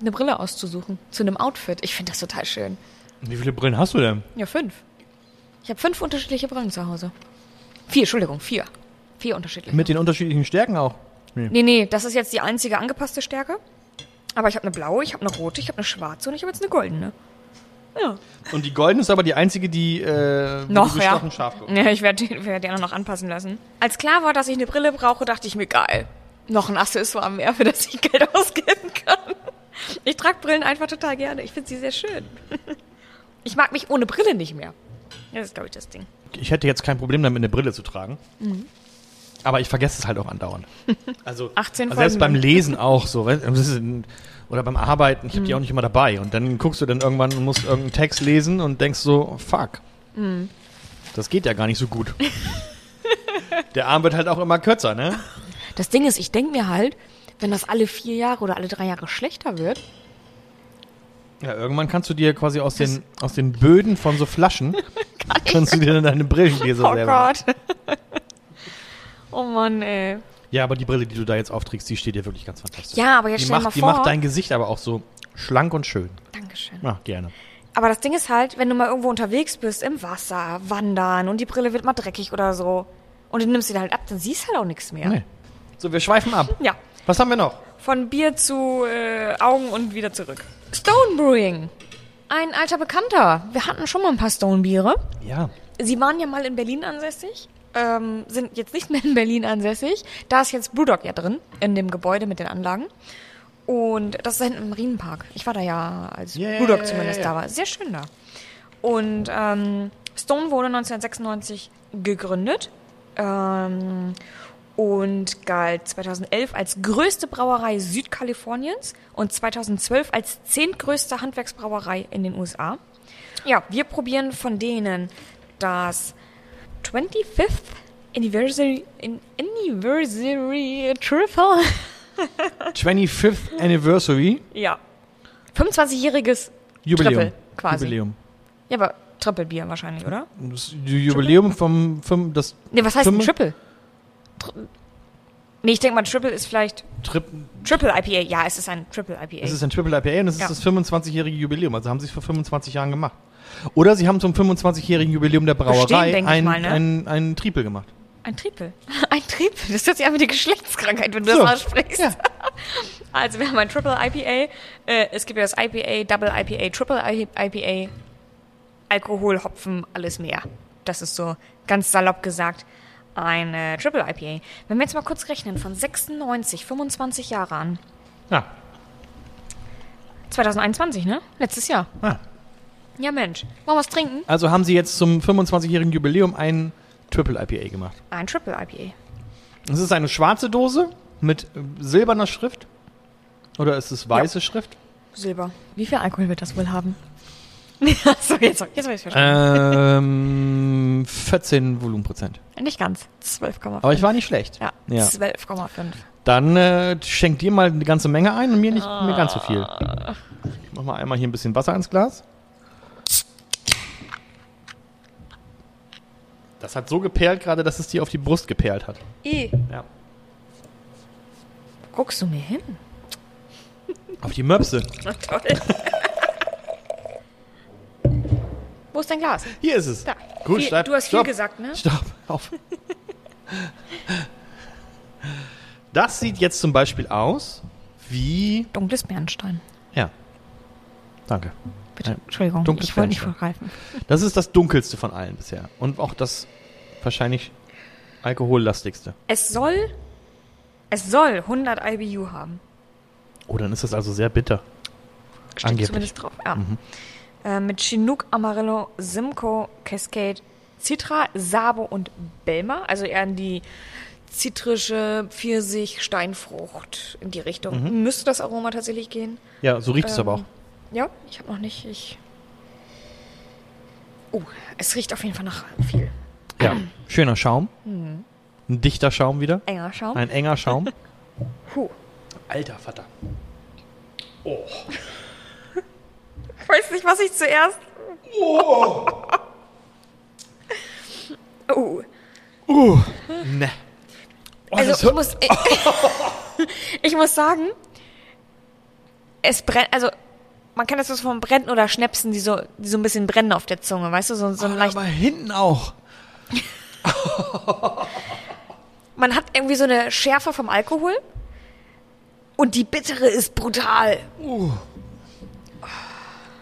eine Brille auszusuchen zu einem Outfit. Ich finde das total schön. Wie viele Brillen hast du denn? Ja, fünf. Ich habe fünf unterschiedliche Brillen zu Hause. Vier, Entschuldigung, vier. Vier unterschiedliche. Mit den unterschiedlichen Stärken auch. nee, nee, das ist jetzt die einzige angepasste Stärke. Aber ich habe eine blaue, ich habe eine rote, ich habe eine schwarze und ich habe jetzt eine goldene. Ja. Und die goldene ist aber die einzige, die äh, Noch, du ja. scharf. Ja, ich werde die, werd die anderen noch anpassen lassen. Als klar war, dass ich eine Brille brauche, dachte ich mir, geil. Noch ein Accessoire mehr, für das ich Geld ausgeben kann. Ich trage Brillen einfach total gerne. Ich finde sie sehr schön. Ich mag mich ohne Brille nicht mehr. Das ist, glaube ich, das Ding. Ich hätte jetzt kein Problem damit, eine Brille zu tragen. Mhm. Aber ich vergesse es halt auch andauernd. Also, 18 also selbst beim. Lesen auch so. weißt Oder beim Arbeiten, ich habe Mhm. die auch nicht immer dabei. Und dann guckst du dann irgendwann und musst irgendeinen Text lesen und denkst so, fuck. Mhm. Das geht ja gar nicht so gut. Der Arm wird halt auch immer kürzer, ne? Das Ding ist, ich denke mir halt, wenn das alle vier Jahre oder alle drei Jahre schlechter wird, Ja, irgendwann kannst du dir quasi aus den, aus den Böden von so Flaschen, kannst du dir dann deine Brillengläser oh selber Gott. Oh Mann, ey. Ja, aber die Brille, die du da jetzt aufträgst, die steht dir wirklich ganz fantastisch. Ja, aber jetzt die stell macht, mal die macht vor- dein Gesicht aber auch so schlank und schön. Dankeschön. Ja, gerne. Aber das Ding ist halt, wenn du mal irgendwo unterwegs bist, im Wasser, wandern und die Brille wird mal dreckig oder so und du nimmst sie dann halt ab, dann siehst du halt auch nichts mehr. Nee. So, wir schweifen ab. Ja, Was haben wir noch? von Bier zu äh, Augen und wieder zurück. Stone Brewing. Ein alter Bekannter. Wir hatten schon mal ein paar Stone-Biere. Ja. Sie waren ja mal in Berlin ansässig, ähm, sind jetzt nicht mehr in Berlin ansässig. Da ist jetzt Brewdog ja drin, in dem Gebäude mit den Anlagen. Und das ist hinten im Marienpark. Ich war da ja, als ja, Brewdog ja, zumindest ja, ja. da war. Sehr schön da. Und ähm, Stone wurde 1996 gegründet ähm, und galt 2011 als größte Brauerei Südkaliforniens und 2012 als zehntgrößte Handwerksbrauerei in den USA. Ja, wir probieren von denen das 25th Anniversary, in, Anniversary Triple. 25th Anniversary Ja. 25-jähriges Jubiläum. Triple quasi. Jubiläum. Ja, aber Triple Bier wahrscheinlich, oder? Das Jubiläum vom, vom das Nee, was heißt Fünf- Triple? Tri nee, ich denke mal, Triple ist vielleicht Trip, Triple IPA. Ja, es ist ein Triple IPA. es ist ein Triple IPA und es Ja. ist das 25-jährige Jubiläum. Also haben sie es vor 25 Jahren gemacht. Oder sie haben zum 25-jährigen Jubiläum der Brauerei Bestehen, ein, mal, ne? ein, ein Triple gemacht. Ein Triple. Ein Triple. Das hört sich an wie eine Geschlechtskrankheit, wenn du So. das aussprichst. Also wir haben ein Triple IPA. Äh, es gibt ja das IPA, Double IPA, Triple IPA. Alkohol, Hopfen, alles mehr. Das ist so ganz salopp gesagt ein äh, Triple IPA. Wenn wir jetzt mal kurz rechnen, von 96, 25 Jahre an. Ja. 2021, ne? Letztes Jahr. Ah. Ja, Mensch. Wollen wir was trinken? Also haben sie jetzt zum 25-jährigen Jubiläum ein Triple IPA gemacht. Ein Triple IPA. Es ist eine schwarze Dose mit äh, silberner Schrift. Oder ist es weiße Schrift? Silber. Wie viel Alkohol wird das wohl haben? so, jetzt, jetzt habe ich verstanden. Ähm, 14 Volumenprozent. Nicht ganz. 12,5. Aber ich war nicht schlecht. Ja, Ja. 12,5. Dann äh, schenk dir mal eine ganze Menge ein und mir nicht mir ganz so viel. Ich mach mal einmal hier ein bisschen Wasser ins Glas. Das hat so geperlt gerade, dass es dir auf die Brust geperlt hat. I. Ja. Guckst du mir hin? Auf die Möpse. Na toll. Wo ist dein Glas? Hier ist es. Da. Gut, Viel- stopp. du hast stopp. viel gesagt, ne? Stopp, auf. Das sieht jetzt zum Beispiel aus wie. Dunkles Bernstein. Ja. Danke. Bitte, Entschuldigung, dunkles ich wollte nicht vorgreifen. Das ist das dunkelste von allen bisher. Und auch das wahrscheinlich alkohollastigste. Es soll, es soll 100 IBU haben. Oh, dann ist das also sehr bitter. Steht Angeblich. zumindest drauf. Ja. Mhm. Äh, mit Chinook, Amarillo, Simcoe, Cascade, Citra, Sabo und Belma. Also eher in die zitrische Pfirsich, Steinfrucht in die Richtung. Mhm. Müsste das Aroma tatsächlich gehen? Ja, so riecht es Ähm, aber auch. Ja, ich habe noch nicht. Ich. Oh, es riecht auf jeden Fall nach viel. Ja. Schöner Schaum. Mhm. Ein dichter Schaum wieder. Enger Schaum. Ein enger Schaum. Puh. Alter Vater. Ich weiß nicht, was ich zuerst. Oh. Ne. Oh, Also ich muss, ich muss sagen, es brennt, also man kennt das so vom Brennen oder Schnäpsen, die so, die so ein bisschen brennen auf der Zunge, weißt du, so, so ein leicht, aber hinten auch. man hat irgendwie so eine Schärfe vom Alkohol und die bittere ist brutal.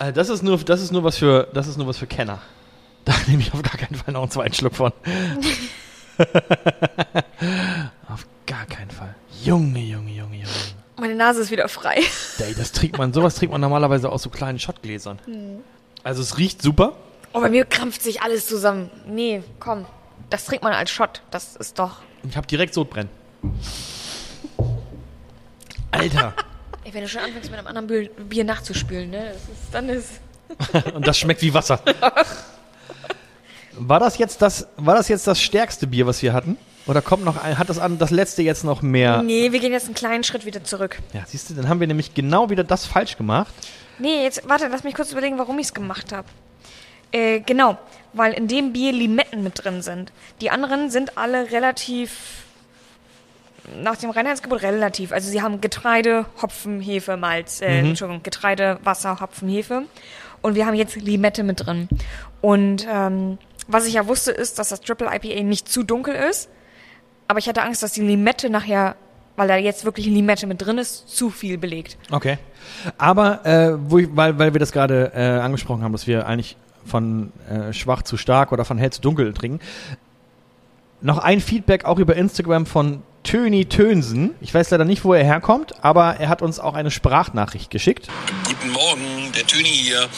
Äh, Das ist nur, das ist nur was für, das ist nur was für Kenner. Da nehme ich auf gar keinen Fall noch einen zweiten Schluck von. auf gar keinen Fall. Junge, Junge, Junge, Junge. Meine Nase ist wieder frei. Ey, das trinkt man, sowas trinkt man normalerweise aus so kleinen Schottgläsern. Also es riecht super. Oh, bei mir krampft sich alles zusammen. Nee, komm, das trinkt man als Shot, das ist doch. Ich habe direkt Sodbrennen. Alter. Ey, wenn du schon anfängst mit einem anderen Bier, Bier nachzuspülen, ne, das ist, dann ist... Und das schmeckt wie Wasser. War das jetzt das, war das jetzt das stärkste Bier, was wir hatten? Oder kommt noch ein, hat das an, das letzte jetzt noch mehr? Nee, wir gehen jetzt einen kleinen Schritt wieder zurück. Ja, siehst du, dann haben wir nämlich genau wieder das falsch gemacht. Nee, jetzt, warte, lass mich kurz überlegen, warum ich es gemacht habe. Äh, genau, weil in dem Bier Limetten mit drin sind. Die anderen sind alle relativ, nach dem Reinheitsgebot relativ. Also sie haben Getreide, Hopfen, Hefe, Malz, äh, Entschuldigung, Getreide, Wasser, Hopfen, Hefe. Und wir haben jetzt Limette mit drin. Und ähm, was ich ja wusste, ist, dass das Triple IPA nicht zu dunkel ist. Aber ich hatte Angst, dass die Limette nachher, weil da jetzt wirklich Limette mit drin ist, zu viel belegt. Okay. Aber, äh, wo ich, weil, weil wir das gerade äh, angesprochen haben, dass wir eigentlich von äh, schwach zu stark oder von hell zu dunkel trinken. Noch ein Feedback auch über Instagram von Töni Tönsen. Ich weiß leider nicht, wo er herkommt, aber er hat uns auch eine Sprachnachricht geschickt. Guten Morgen, der Töni hier.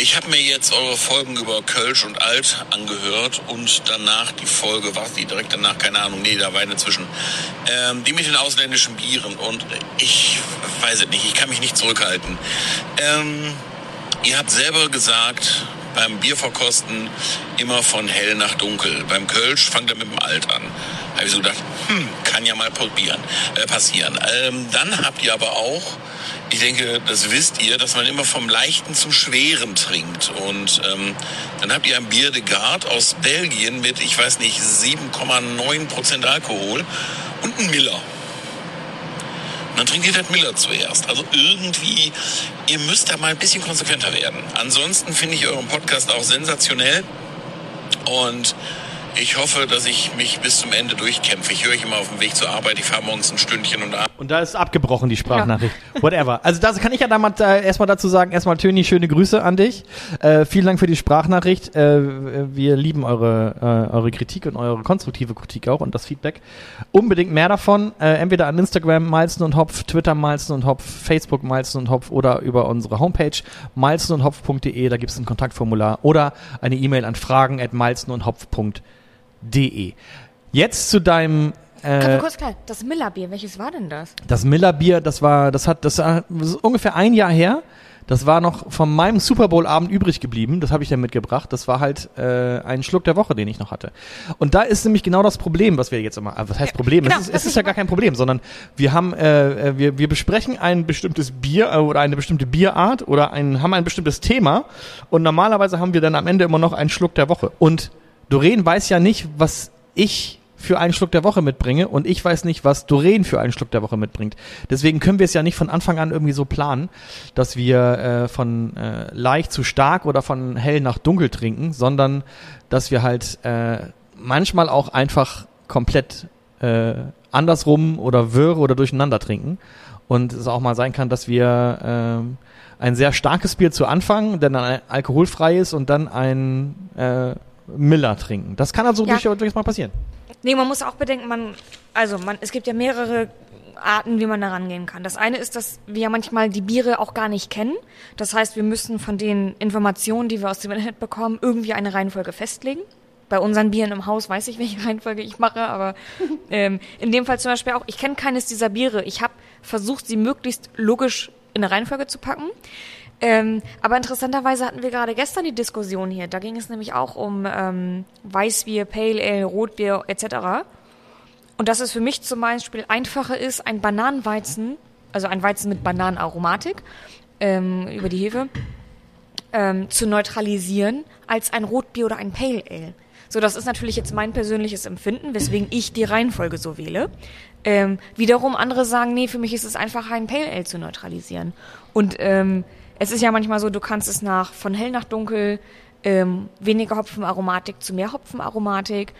Ich habe mir jetzt eure Folgen über Kölsch und Alt angehört und danach die Folge, war die direkt danach, keine Ahnung, nee, da war eine zwischen, ähm, die mit den ausländischen Bieren und ich weiß es nicht, ich kann mich nicht zurückhalten. Ähm, ihr habt selber gesagt, beim Bierverkosten immer von hell nach dunkel. Beim Kölsch fangt er mit dem Alt an. Habe ich so gedacht, hm, kann ja mal probieren, äh, passieren. Ähm, dann habt ihr aber auch ich denke, das wisst ihr, dass man immer vom Leichten zum Schweren trinkt. Und ähm, dann habt ihr ein Bier de Garde aus Belgien mit, ich weiß nicht, 7,9 Prozent Alkohol und ein Miller. Und dann trinkt ihr das Miller zuerst. Also irgendwie, ihr müsst da mal ein bisschen konsequenter werden. Ansonsten finde ich euren Podcast auch sensationell. Und ich hoffe, dass ich mich bis zum Ende durchkämpfe. Ich höre euch immer auf dem Weg zur Arbeit. Ich fahre morgens ein Stündchen und abends. Und da ist abgebrochen, die Sprachnachricht. Whatever. Also das kann ich ja da mal, äh, erstmal dazu sagen, erstmal Töni, schöne Grüße an dich. Äh, vielen Dank für die Sprachnachricht. Äh, wir lieben eure, äh, eure Kritik und eure konstruktive Kritik auch und das Feedback. Unbedingt mehr davon. Äh, entweder an Instagram Malzen und Hopf, Twitter Malzen und Hopf, Facebook Malzen und Hopf oder über unsere Homepage malzenundhopf.de, da gibt es ein Kontaktformular oder eine E-Mail an fragen at malzenundhopf.de. Jetzt zu deinem äh, kurz klar, das Miller-Bier, welches war denn das? das Miller Bier, das war, das hat, das das ist ungefähr ein Jahr her. Das war noch von meinem Super Bowl Abend übrig geblieben. Das habe ich dann mitgebracht. Das war halt äh, ein Schluck der Woche, den ich noch hatte. Und da ist nämlich genau das Problem, was wir jetzt immer. äh, Was heißt Problem? genau, es ist, es ist ja gar kein Problem, sondern wir haben, äh, äh, wir, wir besprechen ein bestimmtes Bier äh, oder eine bestimmte Bierart oder ein, haben ein bestimmtes Thema. Und normalerweise haben wir dann am Ende immer noch einen Schluck der Woche. Und Doreen weiß ja nicht, was ich für einen Schluck der Woche mitbringe und ich weiß nicht, was Doreen für einen Schluck der Woche mitbringt. Deswegen können wir es ja nicht von Anfang an irgendwie so planen, dass wir äh, von äh, leicht zu stark oder von hell nach dunkel trinken, sondern dass wir halt äh, manchmal auch einfach komplett äh, andersrum oder wirr oder durcheinander trinken. und es auch mal sein kann, dass wir ähm, ein sehr starkes Bier zu Anfang, dann alkoholfrei ist und dann ein äh, Miller trinken. Das kann also Ja. durchaus, mal passieren. Nee, man muss auch bedenken, man, also man, es gibt ja mehrere Arten, wie man da rangehen kann. Das eine ist, dass wir ja manchmal die Biere auch gar nicht kennen. Das heißt, wir müssen von den Informationen, die wir aus dem Internet bekommen, irgendwie eine Reihenfolge festlegen. Bei unseren Bieren im Haus weiß ich, welche Reihenfolge ich mache, aber ähm, in dem Fall zum Beispiel auch, ich kenne keines dieser Biere. Ich habe versucht, sie möglichst logisch in eine Reihenfolge zu packen. Ähm, aber interessanterweise hatten wir gerade gestern die Diskussion hier. Da ging es nämlich auch um ähm, Weißbier, Pale Ale, Rotbier etc. Und dass es für mich zum Beispiel einfacher ist, ein Bananenweizen, also ein Weizen mit Bananenaromatik ähm, über die Hefe, ähm, zu neutralisieren, als ein Rotbier oder ein Pale Ale. So, das ist natürlich jetzt mein persönliches Empfinden, weswegen ich die Reihenfolge so wähle. Ähm, wiederum andere sagen, nee, für mich ist es einfacher, ein Pale Ale zu neutralisieren. Und ähm, es ist ja manchmal so, du kannst es nach von hell nach dunkel, ähm, weniger Hopfenaromatik zu mehr Hopfenaromatik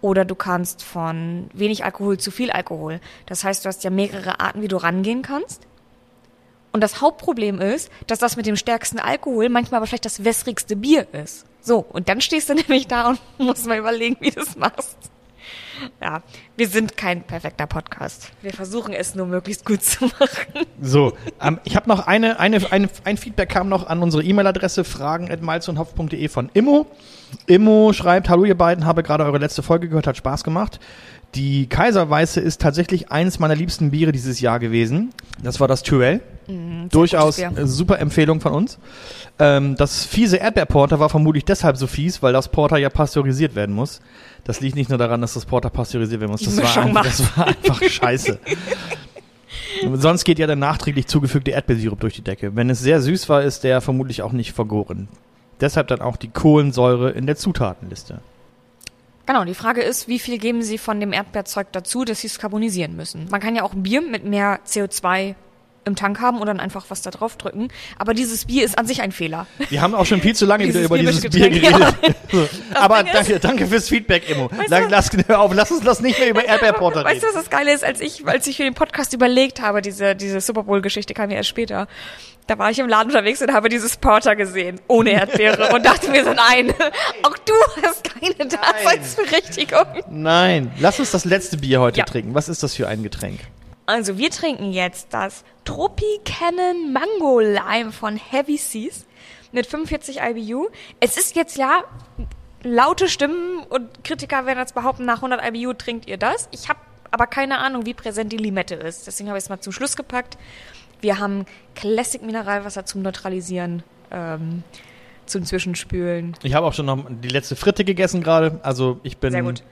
oder du kannst von wenig Alkohol zu viel Alkohol. Das heißt, du hast ja mehrere Arten, wie du rangehen kannst. Und das Hauptproblem ist, dass das mit dem stärksten Alkohol manchmal aber vielleicht das wässrigste Bier ist. So, und dann stehst du nämlich da und musst mal überlegen, wie du es machst. Ja, wir sind kein perfekter Podcast. Wir versuchen es nur möglichst gut zu machen. So, ähm, ich habe noch eine, eine, eine, ein Feedback kam noch an unsere E-Mail-Adresse fragen.malzundhopf.de von Immo. Immo schreibt, hallo ihr beiden, habe gerade eure letzte Folge gehört, hat Spaß gemacht. Die Kaiserweiße ist tatsächlich eines meiner liebsten Biere dieses Jahr gewesen. Das war das Tyrell. Durchaus Bier. äh, super Empfehlung von uns. Ähm, das fiese Erdbeerporter war vermutlich deshalb so fies, weil das Porter ja pasteurisiert werden muss. Das liegt nicht nur daran, dass das Porter pasteurisiert werden muss. Das war, Mischung ein, macht. das war einfach scheiße. Sonst geht ja der nachträglich zugefügte Erdbeersirup durch die Decke. Wenn es sehr süß war, ist der vermutlich auch nicht vergoren. Deshalb dann auch die Kohlensäure in der Zutatenliste. Genau, die Frage ist, wie viel geben Sie von dem Erdbeerzeug dazu, dass Sie es carbonisieren müssen? Man kann ja auch Bier mit mehr CO2 im Tank haben und dann einfach was da drauf drücken. Aber dieses Bier ist an sich ein Fehler. Wir haben auch schon viel zu lange wieder über dieses Bier geredet. So. Aber danke, danke fürs Feedback, Immo. Lass, lass, hör auf, lass uns das nicht mehr über Erdbeerporter Weißt du, reden. was das Geile ist? Als ich, als ich für den Podcast überlegt habe, diese, diese Super Bowl-Geschichte kam ja erst später. Da war ich im Laden unterwegs und habe dieses Porter gesehen, ohne Erdbeere, und dachte mir so, nein, auch du hast keine Daseinsberechtigung. Nein, lass uns das letzte Bier heute Ja. trinken. Was ist das für ein Getränk? Also, wir trinken jetzt das Tropicana Mango Lime von Heavy Seas mit 45 IBU. Es ist jetzt ja laute Stimmen und Kritiker werden jetzt behaupten, nach 100 IBU trinkt ihr das. Ich habe aber keine Ahnung, wie präsent die Limette ist. Deswegen habe ich es mal zum Schluss gepackt. Wir haben Classic Mineralwasser zum Neutralisieren, ähm, zum Zwischenspülen. Ich habe auch schon noch die letzte Fritte gegessen gerade. Also ich bin Sehr gut.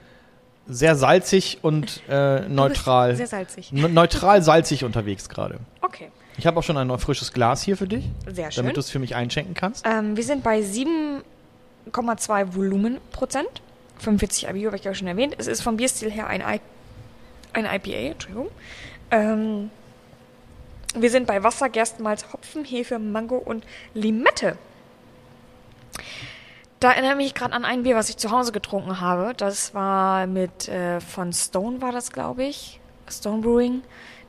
Sehr salzig und äh, neutral. sehr salzig. Ne- Neutral salzig unterwegs gerade. Okay, Ich habe auch schon ein frisches Glas hier für dich, sehr schön. damit du es für mich einschenken kannst. Ähm, wir sind bei 7,2 Volumenprozent. 45 IBU habe ich ja schon erwähnt. Es ist vom Bierstil her ein, I ein IPA, Entschuldigung. Ähm, wir sind bei Wasser, Gerstenmalz, Hopfen, Hefe, Mango und Limette. Da erinnere ich mich gerade an ein Bier, was ich zu Hause getrunken habe. Das war mit äh, von Stone war das, glaube ich. Stone Brewing.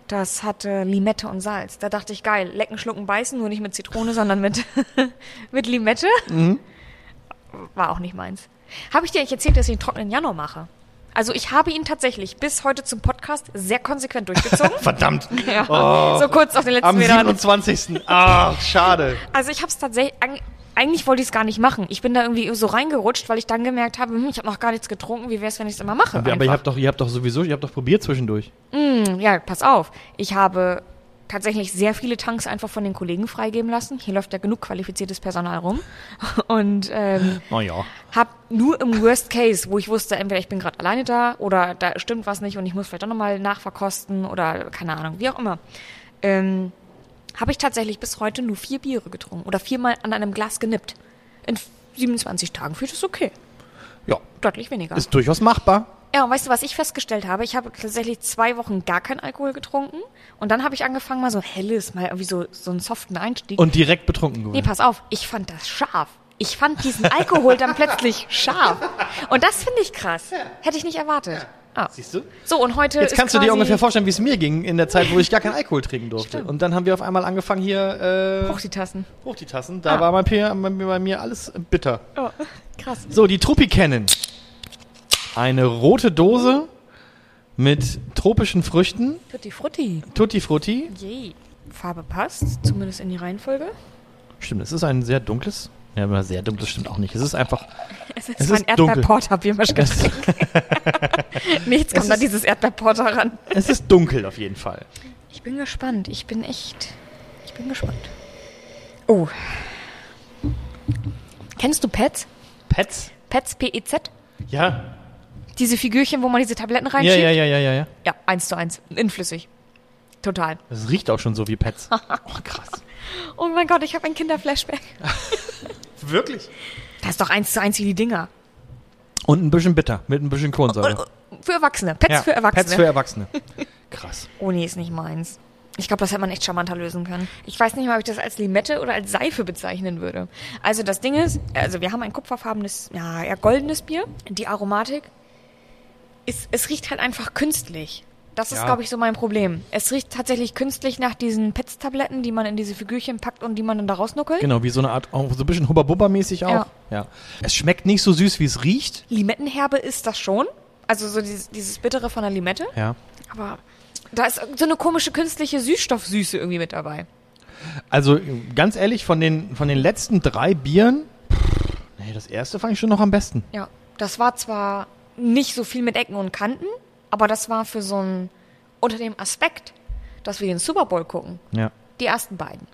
Das hatte Limette und Salz. Da dachte ich, geil, lecken, schlucken, beißen, nur nicht mit Zitrone, sondern mit, mit Limette. War auch nicht meins. Habe ich dir eigentlich erzählt, dass ich einen trockenen Januar mache? Also ich habe ihn tatsächlich bis heute zum Podcast sehr konsequent durchgezogen. Verdammt. ja. Oh. So kurz auf den letzten Am Metern. 27. Ach, schade. Also ich habe es tatsächlich, eigentlich wollte ich es gar nicht machen. Ich bin da irgendwie so reingerutscht, weil ich dann gemerkt habe, hm, ich habe noch gar nichts getrunken. Wie wäre es, wenn ich es immer mache? Aber ihr einfach? habt doch, ihr habt doch sowieso, ihr habt doch probiert zwischendurch. Ja, pass auf. Ich habe tatsächlich sehr viele Tanks einfach von den Kollegen freigeben lassen. Hier läuft ja genug qualifiziertes Personal rum. Und ähm, Oh ja. hab nur im Worst Case, wo ich wusste, entweder ich bin gerade alleine da oder da stimmt was nicht und ich muss vielleicht auch nochmal nachverkosten oder keine Ahnung, wie auch immer, ähm, habe ich tatsächlich bis heute nur vier Biere getrunken oder viermal an einem Glas genippt. In 27 Tagen fühlt es okay. Ja, Deutlich weniger. ist durchaus machbar. Ja, und weißt du, was ich festgestellt habe? Ich habe tatsächlich zwei Wochen gar keinen Alkohol getrunken. Und dann habe ich angefangen, mal so helles, mal irgendwie so, so einen soften Einstieg. Und direkt betrunken nee, geworden. pass auf, ich fand das scharf. Ich fand diesen Alkohol dann plötzlich scharf. Und das finde ich krass. Hätte ich nicht erwartet. Ah. Siehst du? So, und heute Jetzt kannst du dir ungefähr vorstellen, wie es mir ging in der Zeit, wo ich gar keinen Alkohol trinken durfte. Stimmt. Und dann haben wir auf einmal angefangen hier äh, Hoch die Tassen. hoch die Tassen. Da Ah. war bei mir, bei mir alles bitter. Oh, krass. So, die Truppi kennen. Eine rote Dose mit tropischen Früchten. Tutti Frutti. Tutti Frutti. Yay. Farbe passt, zumindest in die Reihenfolge. Stimmt, es ist ein sehr dunkles. Ja, aber sehr dunkles stimmt auch nicht. Es ist einfach. Es ist Es zwar ist ein dunkel. Erdbeerporter-Biermischgetränk. Nichts kommt an dieses Erdbeerporter ran. Es ist dunkel auf jeden Fall. Ich bin gespannt. Ich bin echt. Ich bin gespannt. Oh. Kennst du Pets? Pets? Pets, P-E-Z? Ja. Diese Figürchen, wo man diese Tabletten Ja, reinschiebt? ja, ja, ja, ja, ja. Ja, eins zu eins. Inflüssig. Total. Es riecht auch schon so wie Pets. Oh, krass. Oh mein Gott, ich habe ein Kinderflashback. Wirklich? Das ist doch eins zu eins wie die Dinger. Und ein bisschen bitter, mit ein bisschen Kohlensäure. Für Erwachsene. Pets Ja, für Erwachsene. Pets für Erwachsene. Krass. Oh nee, ist nicht meins. Ich glaube, das hätte man echt charmanter lösen können. Ich weiß nicht mal, ob ich das als Limette oder als Seife bezeichnen würde. Also das Ding ist, also wir haben ein kupferfarbenes, ja, eher goldenes Bier. Die Aromatik ist, es riecht halt einfach künstlich. Das ist, Ja. glaube ich, so mein Problem. Es riecht tatsächlich künstlich nach diesen Pets-Tabletten, die man in diese Figürchen packt und die man dann da rausnuckelt. Genau, wie so eine Art, auch so ein bisschen Hubba-Bubba-mäßig auch. Ja. ja. Es schmeckt nicht so süß, wie es riecht. Limettenherbe ist das schon. Also so dieses, dieses Bittere von der Limette. Ja. Aber da ist so eine komische künstliche Süßstoffsüße irgendwie mit dabei. Also ganz ehrlich, von den, von den letzten drei Bieren, pff, nee, das erste fand ich schon noch am besten. Ja, das war zwar nicht so viel mit Ecken und Kanten, aber das war für so ein, unter dem Aspekt, dass wir den Super Bowl gucken, Ja. die ersten beiden.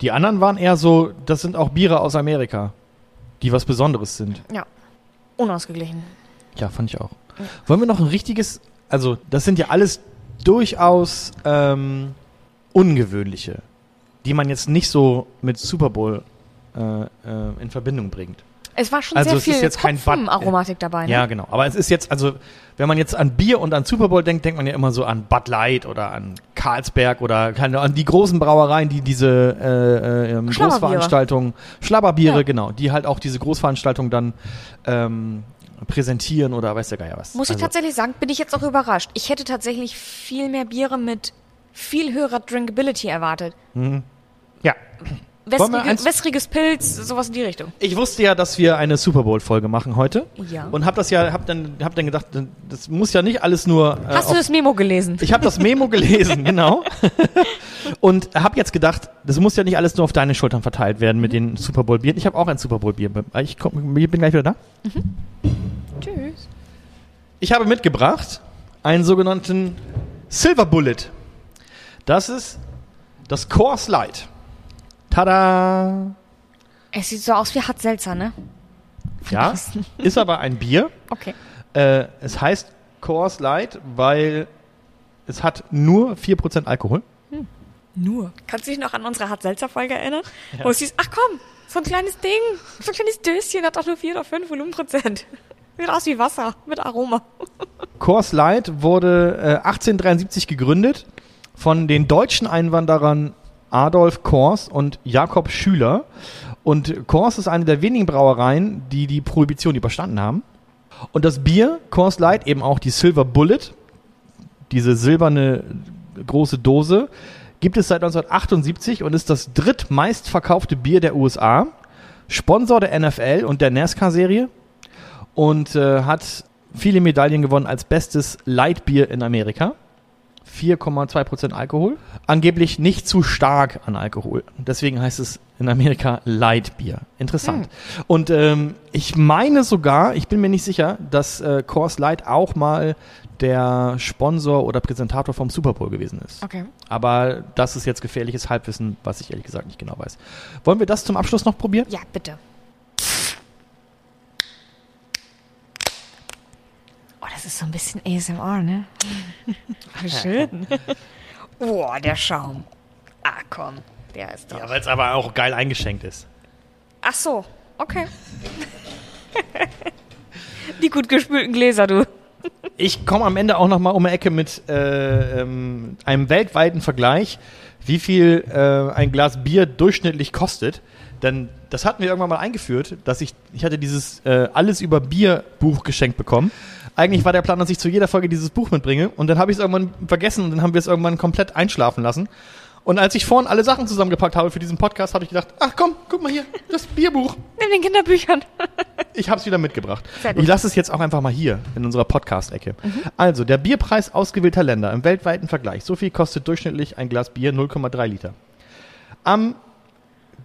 Die anderen waren eher so, das sind auch Biere aus Amerika, die was Besonderes sind. Ja, unausgeglichen. Ja, fand ich auch. Wollen wir noch ein richtiges, also das sind ja alles durchaus ähm, ungewöhnliche, die man jetzt nicht so mit Super Bowl äh, äh, in Verbindung bringt. Es war schon Also sehr es ist viel jetzt kein Bad- Aromatik dabei. Ne? Ja, genau. Aber es ist jetzt, also, wenn man jetzt an Bier und an Super Bowl denkt, denkt man ja immer so an Bud Light oder an Carlsberg oder keine, an die großen Brauereien, die diese äh, äh, ähm. Großveranstaltungen, Schlabberbiere, Ja. genau, die halt auch diese Großveranstaltungen dann ähm, präsentieren oder weiß der Geier was. Muss ich Also, tatsächlich sagen, bin ich jetzt auch überrascht. Ich hätte tatsächlich viel mehr Biere mit viel höherer Drinkability erwartet. Ja. Wässrige, wässriges Pilz, sowas in die Richtung. Ich wusste ja, dass wir eine Super Bowl-Folge machen heute. Ja. Und hab das ja, hab dann, hab dann gedacht, das muss ja nicht alles nur. äh, Hast du das Memo gelesen? Ich habe das Memo gelesen, genau. Und habe jetzt gedacht, das muss ja nicht alles nur auf deine Schultern verteilt werden mit den Super Bowl Bieren. Ich habe auch ein Super Bowl Bier. Ich komm, ich bin gleich wieder da. Tschüss. Ich habe mitgebracht einen sogenannten Silver Bullet. Das ist das Coors Light. Tada! Es sieht so aus wie Hart Seltzer, ne? Ja, ist aber ein Bier. Okay. Äh, es heißt Coors Light, weil es hat nur 4% Alkohol. Nur. Kannst du dich noch an unsere Hart-Seltzer-Folge erinnern? Wo es hieß, ach komm, so ein kleines Ding, so ein kleines Döschen hat doch nur 4 oder 5 Volumenprozent. Sieht aus wie Wasser mit Aroma. Coors Light wurde äh, 1873 gegründet von den deutschen Einwanderern Adolf Kors und Jakob Schüler. Und Kors ist eine der wenigen Brauereien, die die Prohibition überstanden haben. Und das Bier, Coors Light, eben auch die Silver Bullet, diese silberne große Dose, gibt es seit 1978 und ist das drittmeistverkaufte Bier der USA. Sponsor der NFL und der NASCAR-Serie und äh, hat viele Medaillen gewonnen als bestes Lightbier in Amerika. 4,2% Alkohol. Angeblich nicht zu stark an Alkohol. Deswegen heißt es in Amerika Lightbier. Interessant. Und ähm, ich meine sogar, ich bin mir nicht sicher, dass äh, Coors Light auch mal der Sponsor oder Präsentator vom Super Bowl gewesen ist. Okay. Aber das ist jetzt gefährliches Halbwissen, was ich ehrlich gesagt nicht genau weiß. Wollen wir das zum Abschluss noch probieren? Ja, bitte. Das ist so ein bisschen ASMR, ne? Wie schön. oh, der Schaum. Ah, komm. Der ist doch. Ja, weil es aber auch geil eingeschenkt ist. Ach so, okay. Die gut gespülten Gläser, du. Ich komme am Ende auch noch mal um die Ecke mit äh, ähm, einem weltweiten Vergleich, wie viel äh, ein Glas Bier durchschnittlich kostet. Denn das hatten wir irgendwann mal eingeführt, dass ich, ich hatte dieses äh, Alles über Bier Buch geschenkt bekommen. Eigentlich war der Plan, dass ich zu jeder Folge dieses Buch mitbringe und dann habe ich es irgendwann vergessen und dann haben wir es irgendwann komplett einschlafen lassen. Und als ich vorhin alle Sachen zusammengepackt habe für diesen Podcast, habe ich gedacht, ach komm, guck mal hier, das Bierbuch. Neben den Kinderbüchern. Ich habe es wieder mitgebracht. Ich lasse es jetzt auch einfach mal hier in unserer Podcast-Ecke. Also, der Bierpreis ausgewählter Länder im weltweiten Vergleich. So viel kostet durchschnittlich ein Glas Bier 0,3 Liter. Am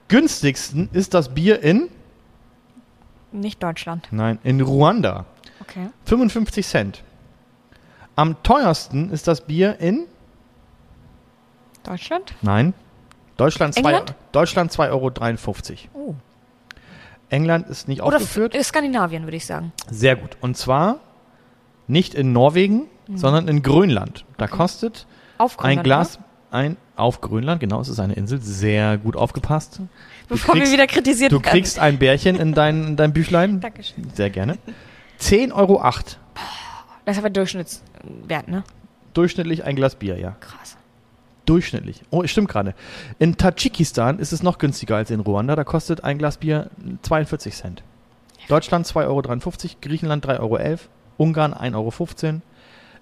günstigsten ist das Bier in, Nicht Deutschland. nein, in Ruanda. Okay. 55 Cent. Am teuersten ist das Bier in, Deutschland? nein, Deutschland 2 England? Deutschland 2,53 Euro. Oh. England ist nicht Oder aufgeführt. Skandinavien, würde ich sagen. Sehr gut. Und zwar nicht in Norwegen, sondern in Grönland. Da kostet Auf ein Glas ein auf Grönland, genau, es ist eine Insel, sehr gut aufgepasst. ne? Bevor kriegst- wir wieder kritisiert Du werden. kriegst ein Bärchen in dein, in dein Büchlein. Dankeschön. Sehr gerne. 10,08 Euro. Das ist aber Durchschnittswert, ne? Durchschnittlich ein Glas Bier, ja. Krass. Durchschnittlich. Oh, stimmt gerade. In Tadschikistan ist es noch günstiger als in Ruanda. Da kostet ein Glas Bier 42 Cent. Deutschland 2,53 Euro, Griechenland 3,11 Euro, Ungarn 1,15 Euro,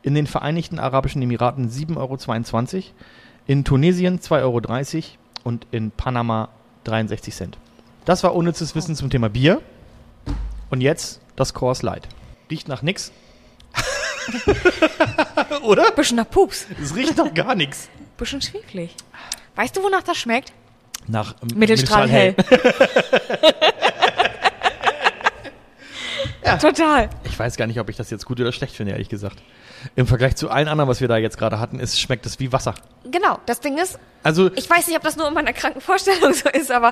in den Vereinigten Arabischen Emiraten 7,22 Euro, in Tunesien 2,30 Euro und in Panama 63 Cent. Das war unnützes Wissen zum Thema Bier. Und jetzt das Coors Light. Riecht nach nix. Oder? Bisschen nach Pups. Es riecht nach gar nichts. Bisschen schweflig. Weißt du, wonach das schmeckt? Nach ähm, Mittelstrahl hell. Total. Ich weiß gar nicht, ob ich das jetzt gut oder schlecht finde, ehrlich gesagt. Im Vergleich zu allen anderen, was wir da jetzt gerade hatten, ist, schmeckt es wie Wasser. Genau, das Ding ist, Also, ich weiß nicht, ob das nur in meiner kranken Vorstellung so ist, aber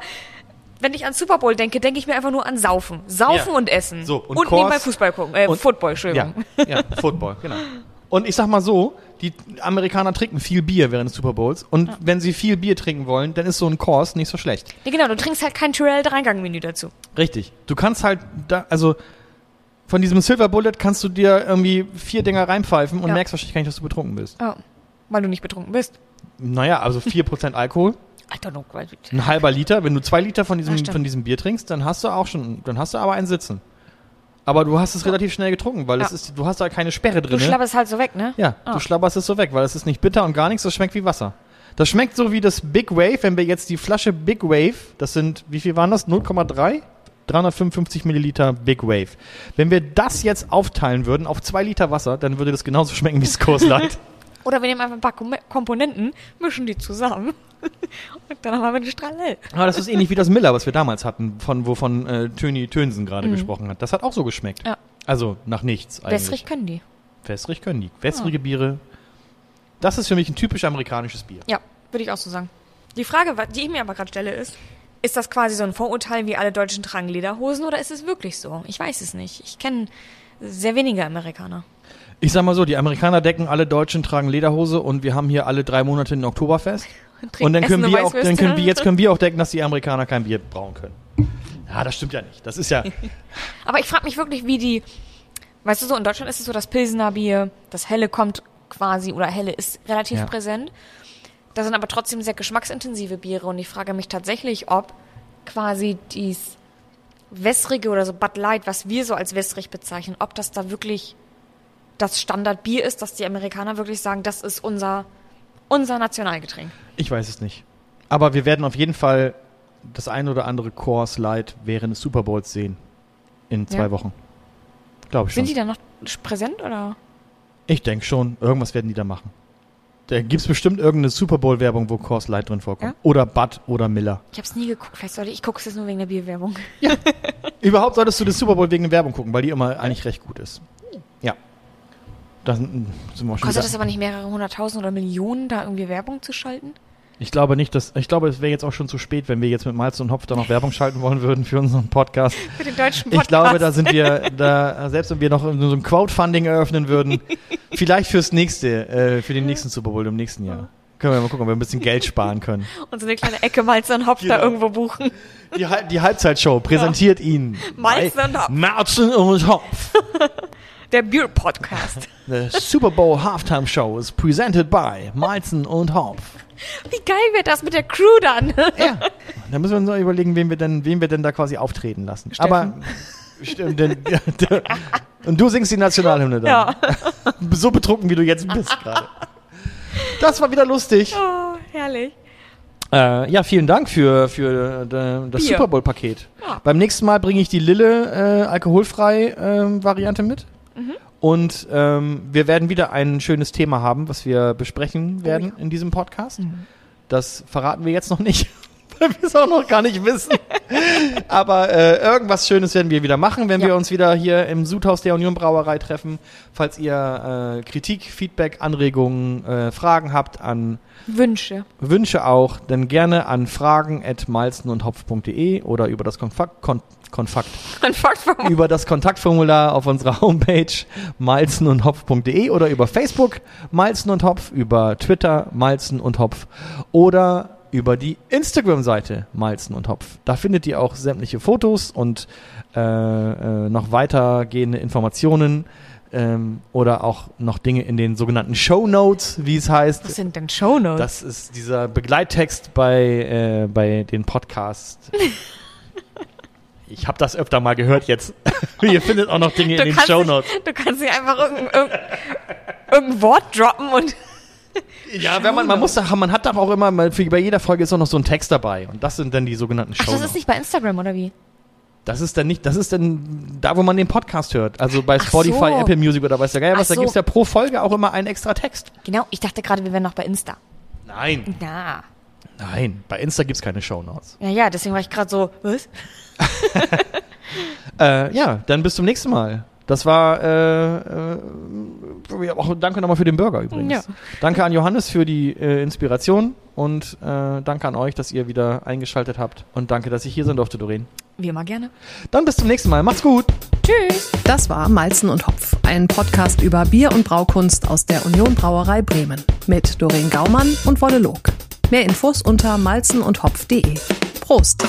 wenn ich an Super Bowl denke, denke ich mir einfach nur an Saufen. Saufen Ja. und Essen. So, und und Kors- nebenbei Fußball gucken. Äh, und- Football, ja, Entschuldigung. ja, Football, genau. Und ich sag mal so, die Amerikaner trinken viel Bier während des Super Bowls. Und wenn sie viel Bier trinken wollen, dann ist so ein Kurs nicht so schlecht. Ja, genau, du trinkst halt kein Tyrell Dreigangmenü dazu. Richtig. Du kannst halt da, also von diesem Silver Bullet kannst du dir irgendwie vier Dinger reinpfeifen und Ja. merkst wahrscheinlich gar nicht, dass du betrunken bist. Ja, weil du nicht betrunken bist. Naja, also 4% Alkohol, Weil- ein halber Liter. Wenn du zwei Liter von diesem, Ja, von diesem Bier trinkst, dann hast du auch schon, dann hast du aber einen Sitzen. Aber du hast es relativ schnell getrunken, weil es Ja. ist, du hast da keine Sperre du drin. schlabberst halt so weg, ne? Ja, Ah. du schlabberst es so weg, weil es ist nicht bitter und gar nichts, das schmeckt wie Wasser. Das schmeckt so wie das Big Wave, wenn wir jetzt die Flasche Big Wave, das sind, wie viel waren das? 0,3? 355 Milliliter Big Wave. Wenn wir das jetzt aufteilen würden auf zwei Liter Wasser, dann würde das genauso schmecken wie Light. Oder wir nehmen einfach ein paar Kom Komponenten, mischen die zusammen und dann haben wir den Strahl hell. Aber das ist ähnlich wie das Miller, was wir damals hatten, von wovon äh, Töni Tönsen gerade gesprochen hat. Das hat auch so geschmeckt. Mhm. Ja. Also nach nichts eigentlich. Wässrig können die. Wässrig können die. Wässrige Biere. Das ist für mich ein typisch amerikanisches Bier. Ja, würde ich auch so sagen. Die Frage, die ich mir aber gerade stelle, ist, ist das quasi so ein Vorurteil, wie alle Deutschen tragen Lederhosen oder ist es wirklich so? Ich weiß es nicht. Ich kenne sehr wenige Amerikaner. Ich sag mal so, die Amerikaner decken, alle Deutschen tragen Lederhose und wir haben hier alle drei Monate ein Oktoberfest. Trinken Und dann können Essen wir auch, dann können wir, jetzt können wir auch decken, dass die Amerikaner kein Bier brauen können. Ja, das stimmt ja nicht. Das ist ja, Aber ich frage mich wirklich, wie die, weißt du so, in Deutschland ist es so, das Pilsener Bier, das Helle kommt quasi, oder Helle ist relativ Ja. präsent. Da sind aber trotzdem sehr geschmacksintensive Biere und ich frage mich tatsächlich, ob quasi dies wässrige oder so Bud Light, was wir so als wässrig bezeichnen, ob das da wirklich das Standardbier ist, dass die Amerikaner wirklich sagen, das ist unser, unser Nationalgetränk. Ich weiß es nicht. Aber wir werden auf jeden Fall das ein oder andere Coors Light während des Super Bowls sehen. In zwei Ja. Wochen. Glaube ich schon. Sind die da noch präsent oder? ich denke schon. Irgendwas werden die da machen. Da gibt es bestimmt irgendeine Super Bowl-Werbung, wo Coors Light drin vorkommt. Ja? Oder Bud oder Miller. Ich habe es nie geguckt. Vielleicht sollte ich gucke es jetzt nur wegen der Bierwerbung. Überhaupt solltest du das Super Bowl wegen der Werbung gucken, weil die immer eigentlich recht gut ist. Ja. Da sind, sind wir schon Kostet das aber nicht mehrere hunderttausend oder Millionen, da irgendwie Werbung zu schalten? Ich glaube nicht, dass. Ich glaube, es wäre jetzt auch schon zu spät, wenn wir jetzt mit Malz und Hopf da noch Werbung schalten wollen würden für unseren Podcast. Für den deutschen Ich glaube, da sind wir, da, selbst wenn wir noch so ein Crowdfunding eröffnen würden, vielleicht fürs nächste, äh, für den nächsten Super Bowl im nächsten Jahr. Können wir mal gucken, ob wir ein bisschen Geld sparen können. Und so eine kleine Ecke Malz und Hopf da Genau. irgendwo buchen. Die, die Halbzeitshow präsentiert Ihnen Malz und Hopf. Malzen und Hopf. Der Bier-Podcast. The Super Bowl Halftime Show is presented by Malzen und Hopf. Wie geil wird das mit der Crew dann? Ja. Da müssen wir uns noch überlegen, wen wir denn, wen wir denn da quasi auftreten lassen. Steffen. Aber stimmt, denn, und du singst die Nationalhymne dann. Ja. So betrunken, wie du jetzt bist gerade. Das war wieder lustig. Oh, herrlich. Äh, ja, vielen Dank für, für äh, das Bier. Super Bowl-Paket. Ja. Beim nächsten Mal bringe ich die Lille äh, alkoholfrei ähm, Variante mit. Mhm. Und ähm, wir werden wieder ein schönes Thema haben, was wir besprechen werden Oh ja. in diesem Podcast. Mhm. Das verraten wir jetzt noch nicht, wir es auch noch gar nicht wissen. Aber äh, irgendwas Schönes werden wir wieder machen, wenn Ja. wir uns wieder hier im Sudhaus der Union Brauerei treffen. Falls ihr äh, Kritik, Feedback, Anregungen, äh, Fragen habt an Wünsche. Wünsche auch, dann gerne an fragen at malzenundhopf.de oder über das Konfakt, kon, Konfakt, über das Kontaktformular auf unserer Homepage malzenundhopf.de oder über Facebook Malzen und Hopf, über Twitter Malzen und Hopf oder über die Instagram-Seite Malzen und Hopf. Da findet ihr auch sämtliche Fotos und äh, äh, noch weitergehende Informationen ähm, oder auch noch Dinge in den sogenannten Show Notes, wie es heißt. Was sind denn Shownotes? Das ist dieser Begleittext bei, äh, bei den Podcasts. Ich habe das öfter mal gehört jetzt. Ihr findet auch noch Dinge in den Show Notes. Du kannst nicht einfach irgendein, irgendein, irgendein Wort droppen und. Ja, wenn man, man muss da, man hat doch auch immer, mal für, bei jeder Folge ist auch noch so ein Text dabei. Und das sind dann die sogenannten Ach, Show das Notes. ist nicht bei Instagram, oder wie? Das ist dann nicht, das ist dann da, wo man den Podcast hört. Also bei Ach Spotify, so. Apple Music oder weiß der Geier was, Ach da so. gibt's ja pro Folge auch immer einen extra Text. Genau, ich dachte gerade, wir wären noch bei Insta. Nein, Na. nein, bei Insta gibt's keine Show Notes. Ja, ja, deswegen war ich gerade so, was? Äh, ja, dann bis zum nächsten Mal. Das war äh, äh, auch danke nochmal für den Burger übrigens. Ja. Danke an Johannes für die äh, Inspiration und äh, danke an euch, dass ihr wieder eingeschaltet habt und danke, dass ich hier sein durfte, Doreen. Wie immer gerne. Dann bis zum nächsten Mal. Macht's gut. Tschüss. Das war Malzen und Hopf, ein Podcast über Bier und Braukunst aus der Union Brauerei Bremen mit Doreen Gaumann und Wolle Log. Mehr Infos unter malzenundhopf.de. Prost!